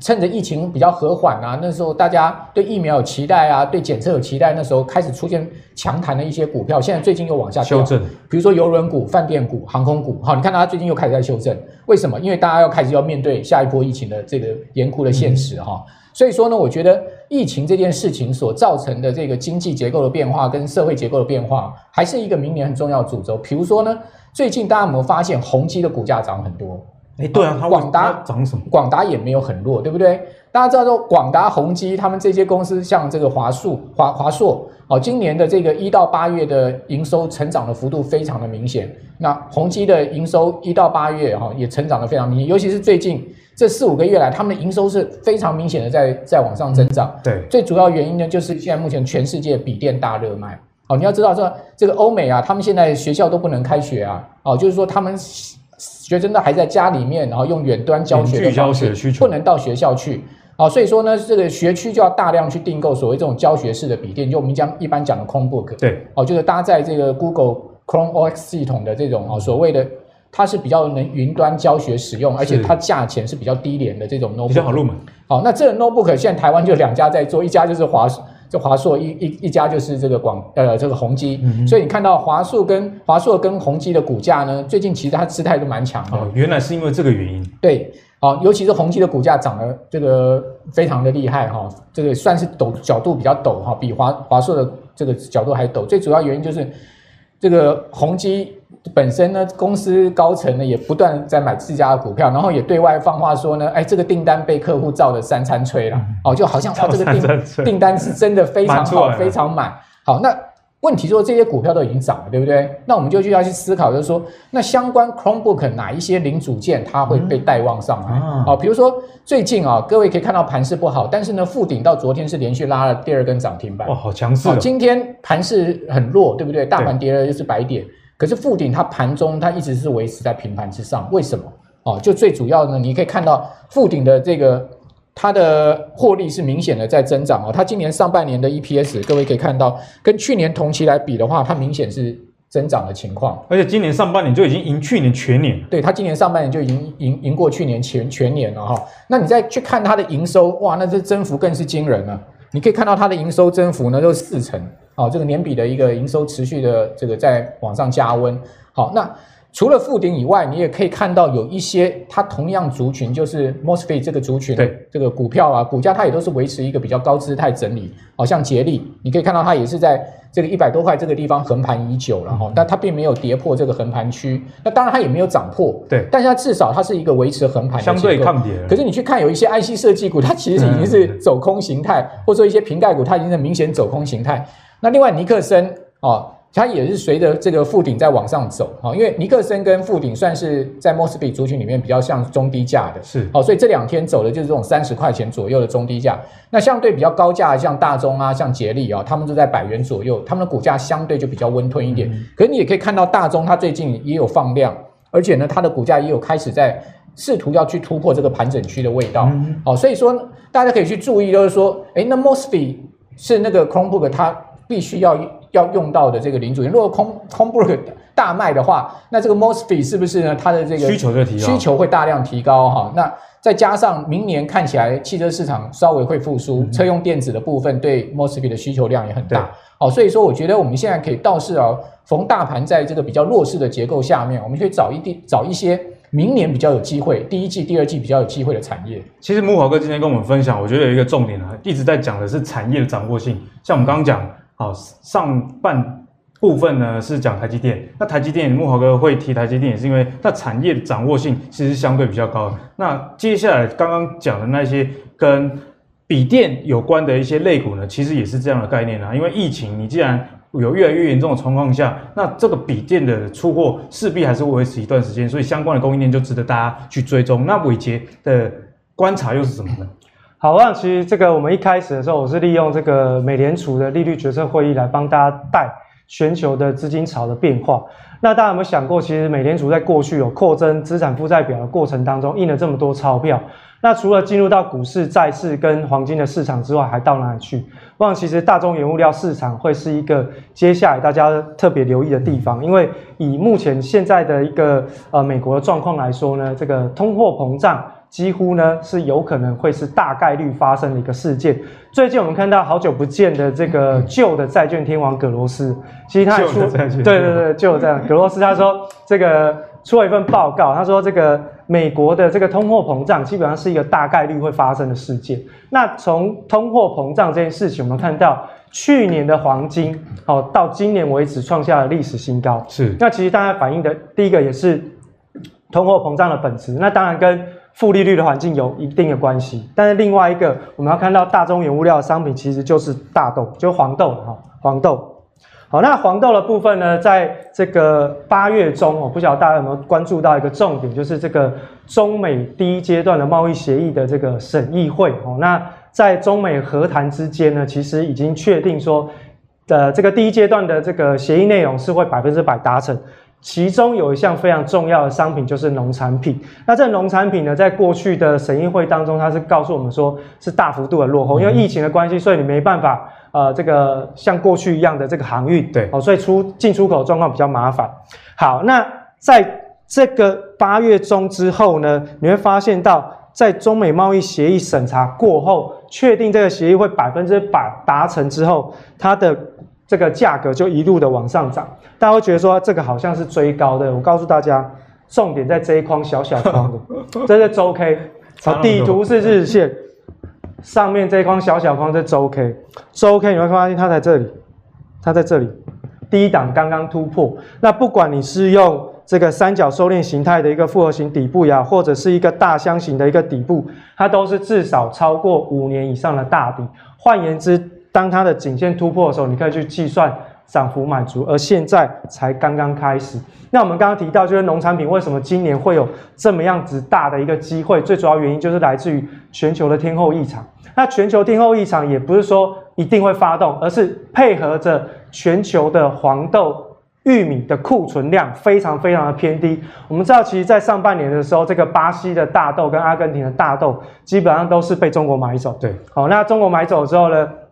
趁着疫情比较和缓啊，那时候大家对疫苗有期待啊，对检测有期待，那时候开始出现强弹的一些股票，现在最近又往下修正。比如说邮轮股、饭店股、航空股，好，你看它最近又开始在修正，为什么？因为大家要开始要面对下一波疫情的这个严酷的现实哈。嗯、所以说呢，我觉得疫情这件事情所造成的这个经济结构的变化跟社会结构的变化，还是一个明年很重要的主轴。比如说呢，最近大家有没有发现宏基的股价涨很多？哎，对啊，广达涨什么？广达也没有很弱，对不对？大家知道说，广达、宏基他们这些公司，像这个华硕、华华硕，哦，今年的这个一到八月的营收成长的幅度非常的明显。那宏基的营收一到八月哈也成长的非常明显，尤其是最近这四五个月来，他们的营收是非常明显的在在往上增长。对，最主要原因呢，就是现在目前全世界笔电大热卖。哦，你要知道这这个欧美啊，他们现在学校都不能开学啊，哦，就是说他们。学生都还在家里面，然后用远端教学的方式，不能到学校去。好，所以说呢，这个学区就要大量去订购所谓这种教学式的笔电，就我们讲一般讲的 Chromebook。对，哦，就是搭载这个 Google Chrome OS 系统的这种哦，所谓的它是比较能云端教学使用，而且它价钱是比较低廉的这种 notebook，比较好入门。好，那这个 notebook 现在台湾就两家在做，一家就是华。就华硕一一一家就是这个广呃这个宏基，嗯、所以你看到华硕跟华硕跟宏基的股价呢，最近其实它姿态都蛮强的。哦，原来是因为这个原因。对，哦，尤其是宏基的股价涨得这个非常的厉害哈、哦，这个算是陡角度比较陡哈、哦，比华华硕的这个角度还陡。最主要原因就是这个宏碁。本身呢，公司高层呢也不断在买自家的股票，然后也对外放话说呢，哎，这个订单被客户造的三餐催了，哦，就好像他这个订订单是真的非常好，非常满。好，那问题说这些股票都已经涨了，对不对？那我们就就要去思考，就是说，那相关 Chromebook 哪一些零组件它会被带旺上来？啊、嗯，比如说最近啊，各位可以看到盘势不好，但是呢，富鼎到昨天是连续拉了第二根涨停板，哇，好强势、哦！今天盘势很弱，对不对？大盘跌了又是白点，可是富鼎它盘中它一直是维持在平盘之上，为什么？哦，就最主要呢，你可以看到富鼎的这个。它的获利是明显的在增长哦，它今年上半年的 EPS，各位可以看到，跟去年同期来比的话，它明显是增长的情况。而且今年上半年就已经赢去年全年。对，它今年上半年就已经赢赢过去年全全年了哈。那你再去看它的营收，哇，那这增幅更是惊人了。你可以看到它的营收增幅呢，都是四成，哦，这个年比的一个营收持续的这个在往上加温。好，那。除了富鼎以外，你也可以看到有一些它同样族群，就是 MOSFET 这个族群，对这个股票啊，股价它也都是维持一个比较高姿态整理。好像捷力，你可以看到它也是在这个一百多块这个地方横盘已久了哈，但它并没有跌破这个横盘区。那当然它也没有涨破，对，但是它至少它是一个维持横盘的相对抗跌。可是你去看有一些 IC 设计股，它其实已经是走空形态，或者说一些瓶盖股，它已经是明显走空形态。那另外尼克森啊。它也是随着这个富顶在往上走啊，因为尼克森跟富顶算是在 Mosfet 族群里面比较像中低价的，是哦，所以这两天走的就是这种三十块钱左右的中低价。那相对比较高价像大中啊、像捷力啊，他们都在百元左右，他们的股价相对就比较温吞一点。嗯、可是你也可以看到大中它最近也有放量，而且呢，它的股价也有开始在试图要去突破这个盘整区的味道。嗯、哦，所以说大家可以去注意，就是说，诶，那 Mosby 是那个 Chromebook 它必须要。要用到的这个零组件，如果空 Chromebook 大卖的话，那这个 MOSFET 是不是呢？它的这个需求就提高，需求会大量提高哈。那再加上明年看起来汽车市场稍微会复苏，嗯、车用电子的部分对 MOSFET 的需求量也很大。好，所以说我觉得我们现在可以倒是啊，逢大盘在这个比较弱势的结构下面，我们可以找一地找一些明年比较有机会，第一季、第二季比较有机会的产业。其实木华哥今天跟我们分享，我觉得有一个重点啊，一直在讲的是产业的掌握性，像我们刚刚讲。好，上半部分呢是讲台积电。那台积电，木华哥会提台积电，也是因为它产业的掌握性其实相对比较高。那接下来刚刚讲的那些跟笔电有关的一些类股呢，其实也是这样的概念啊。因为疫情，你既然有越来越严重的状况下，那这个笔电的出货势必还是会维持一段时间，所以相关的供应链就值得大家去追踪。那伟杰的观察又是什么呢？好，那其实这个我们一开始的时候，我是利用这个美联储的利率决策会议来帮大家带全球的资金潮的变化。那大家有没有想过，其实美联储在过去有扩增资产负债表的过程当中，印了这么多钞票，那除了进入到股市、债市跟黄金的市场之外，还到哪里去？我想，其实大宗原物料市场会是一个接下来大家特别留意的地方，因为以目前现在的一个呃美国的状况来说呢，这个通货膨胀。几乎呢是有可能会是大概率发生的一个事件。最近我们看到好久不见的这个旧的债券天王葛罗斯，其实他也出对对对，就这样。葛罗斯他说这个出了一份报告，他说这个美国的这个通货膨胀基本上是一个大概率会发生的事件。那从通货膨胀这件事情，我们看到去年的黄金哦到今年为止创下了历史新高。是。那其实大家反映的第一个也是通货膨胀的本质。那当然跟负利率的环境有一定的关系，但是另外一个我们要看到大宗原物料的商品其实就是大豆，就是黄豆哈，黄豆。好，那黄豆的部分呢，在这个八月中，我不晓得大家有没有关注到一个重点，就是这个中美第一阶段的贸易协议的这个审议会哦。那在中美和谈之间呢，其实已经确定说，呃，这个第一阶段的这个协议内容是会百分之百达成。其中有一项非常重要的商品就是农产品。那这农产品呢，在过去的审议会当中，它是告诉我们说是大幅度的落后，因为疫情的关系，所以你没办法呃，这个像过去一样的这个航运，对，哦，所以出进出口状况比较麻烦。好，那在这个八月中之后呢，你会发现到在中美贸易协议审查过后，确定这个协议会百分之百达成之后，它的。这个价格就一路的往上涨，大家会觉得说这个好像是追高的。我告诉大家，重点在这一框小小框的，*laughs* 这是周 K，底图是日线，上面这一框小小框是周 K，周 K 你会发现它在这里，它在这里，低档刚刚突破。那不管你是用这个三角收敛形态的一个复合型底部呀，或者是一个大箱型的一个底部，它都是至少超过五年以上的大底。换言之，当它的颈线突破的时候，你可以去计算涨幅满足，而现在才刚刚开始。那我们刚刚提到，就是农产品为什么今年会有这么样子大的一个机会？最主要原因就是来自于全球的天候异常。那全球天候异常也不是说一定会发动，而是配合着全球的黄豆、玉米的库存量非常非常的偏低。我们知道，其实，在上半年的时候，这个巴西的大豆跟阿根廷的大豆基本上都是被中国买走。对，好，那中国买走之后呢，*laughs*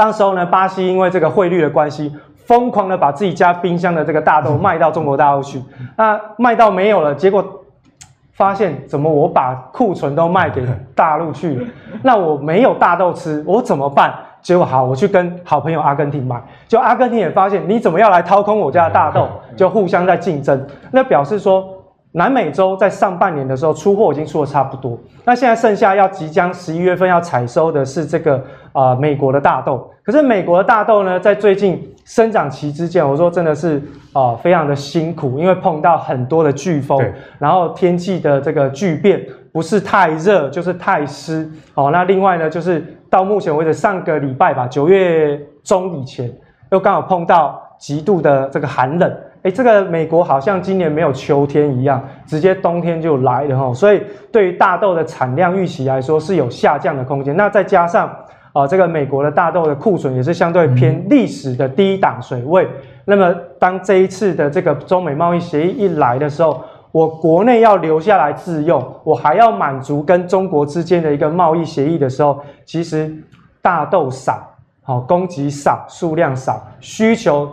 当时候呢，巴西因为这个汇率的关系，疯狂的把自己家冰箱的这个大豆卖到中国大陆去。那卖到没有了，结果发现怎么我把库存都卖给大陆去了？*laughs* 那我没有大豆吃，我怎么办？结果好，我去跟好朋友阿根廷买，就阿根廷也发现你怎么要来掏空我家的大豆，就互相在竞争。那表示说，南美洲在上半年的时候出货已经出的差不多，那现在剩下要即将十一月份要采收的是这个啊、呃、美国的大豆。可是美国的大豆呢，在最近生长期之间，我说真的是啊、呃、非常的辛苦，因为碰到很多的飓风，然后天气的这个巨变，不是太热就是太湿。哦，那另外呢就是。到目前为止，上个礼拜吧，九月中以前，又刚好碰到极度的这个寒冷，诶，这个美国好像今年没有秋天一样，直接冬天就来了哈，所以对于大豆的产量预期来说是有下降的空间。那再加上啊，这个美国的大豆的库存也是相对偏历史的低档水位。那么当这一次的这个中美贸易协议一来的时候，我国内要留下来自用，我还要满足跟中国之间的一个贸易协议的时候，其实大豆少，好，供给少，数量少，需求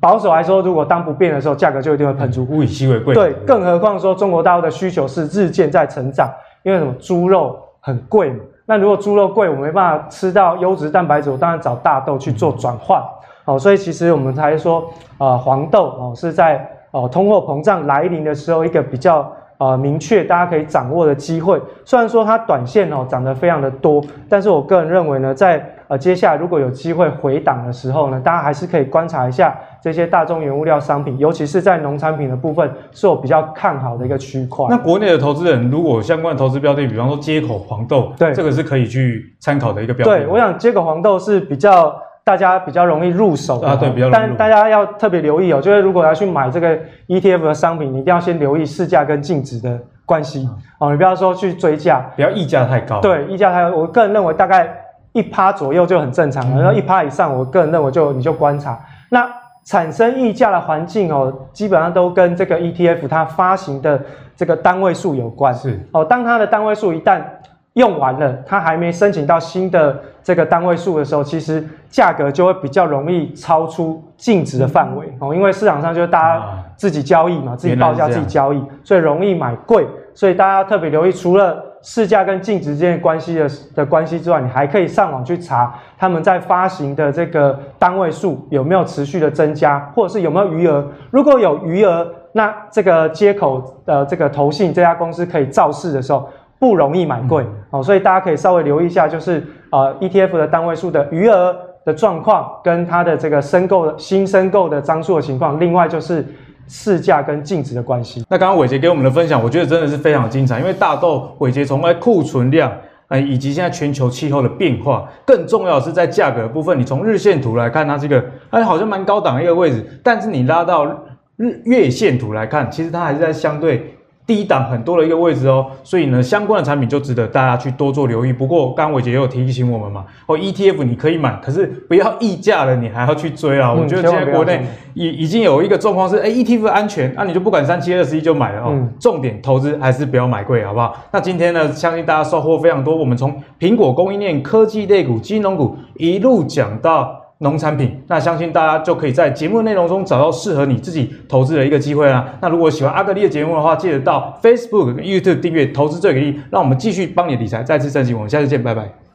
保守来说，如果当不变的时候，价格就一定会喷出，物以稀为贵。对，更何况说中国大陆的需求是日渐在成长，因为什么？猪肉很贵嘛，那如果猪肉贵，我没办法吃到优质蛋白质，我当然找大豆去做转换。好，所以其实我们才说，啊、呃，黄豆哦是在。哦，通货膨胀来临的时候，一个比较呃明确，大家可以掌握的机会。虽然说它短线哦涨得非常的多，但是我个人认为呢，在呃接下来如果有机会回档的时候呢，大家还是可以观察一下这些大宗原物料商品，尤其是在农产品的部分，是我比较看好的一个区块。那国内的投资人如果相关的投资标的，比方说街口黄豆，对，这个是可以去参考的一个标的。对，我想街口黄豆是比较。大家比较容易入手啊，对，比较容易。但大家要特别留意哦，就是如果要去买这个 ETF 的商品，你一定要先留意市价跟净值的关系哦，你不要说去追价，不要溢价太高。对，溢价太高，我个人认为大概一趴左右就很正常了，然后一趴以上，我个人认为就你就观察。那产生溢价的环境哦，基本上都跟这个 ETF 它发行的这个单位数有关。是。哦，当它的单位数一旦用完了，它还没申请到新的这个单位数的时候，其实价格就会比较容易超出净值的范围哦，因为市场上就是大家自己交易嘛，自己报价自己交易，所以容易买贵，所以大家特别留意，除了市价跟净值之间关系的的关系之外，你还可以上网去查他们在发行的这个单位数有没有持续的增加，或者是有没有余额，如果有余额，那这个接口的这个投信这家公司可以造势的时候。不容易买贵哦，所以大家可以稍微留意一下，就是呃 ETF 的单位数的余额的状况，跟它的这个申购的新申购的张数的情况，另外就是市价跟净值的关系。那刚刚伟杰给我们的分享，我觉得真的是非常精彩，因为大豆伟杰从来库存量，呃以及现在全球气候的变化，更重要的是在价格的部分，你从日线图来看，它这个哎好像蛮高档的一个位置，但是你拉到日月线图来看，其实它还是在相对。低档很多的一个位置哦，所以呢，相关的产品就值得大家去多做留意。不过，刚刚伟杰也有提醒我们嘛，哦，ETF 你可以买，可是不要溢价了，你还要去追啊。嗯、我觉得现在国内已已经有一个状况是，哎，ETF 安全，那、啊、你就不管三七二十一就买了哦。嗯、重点投资还是不要买贵，好不好？那今天呢，相信大家收获非常多。我们从苹果供应链、科技类股、金融股一路讲到。农产品，那相信大家就可以在节目内容中找到适合你自己投资的一个机会啦。那如果喜欢阿格力的节目的话，记得到 Facebook YouTube 订阅“投资最给力”，让我们继续帮你理财再次升级。我们下次见，拜拜。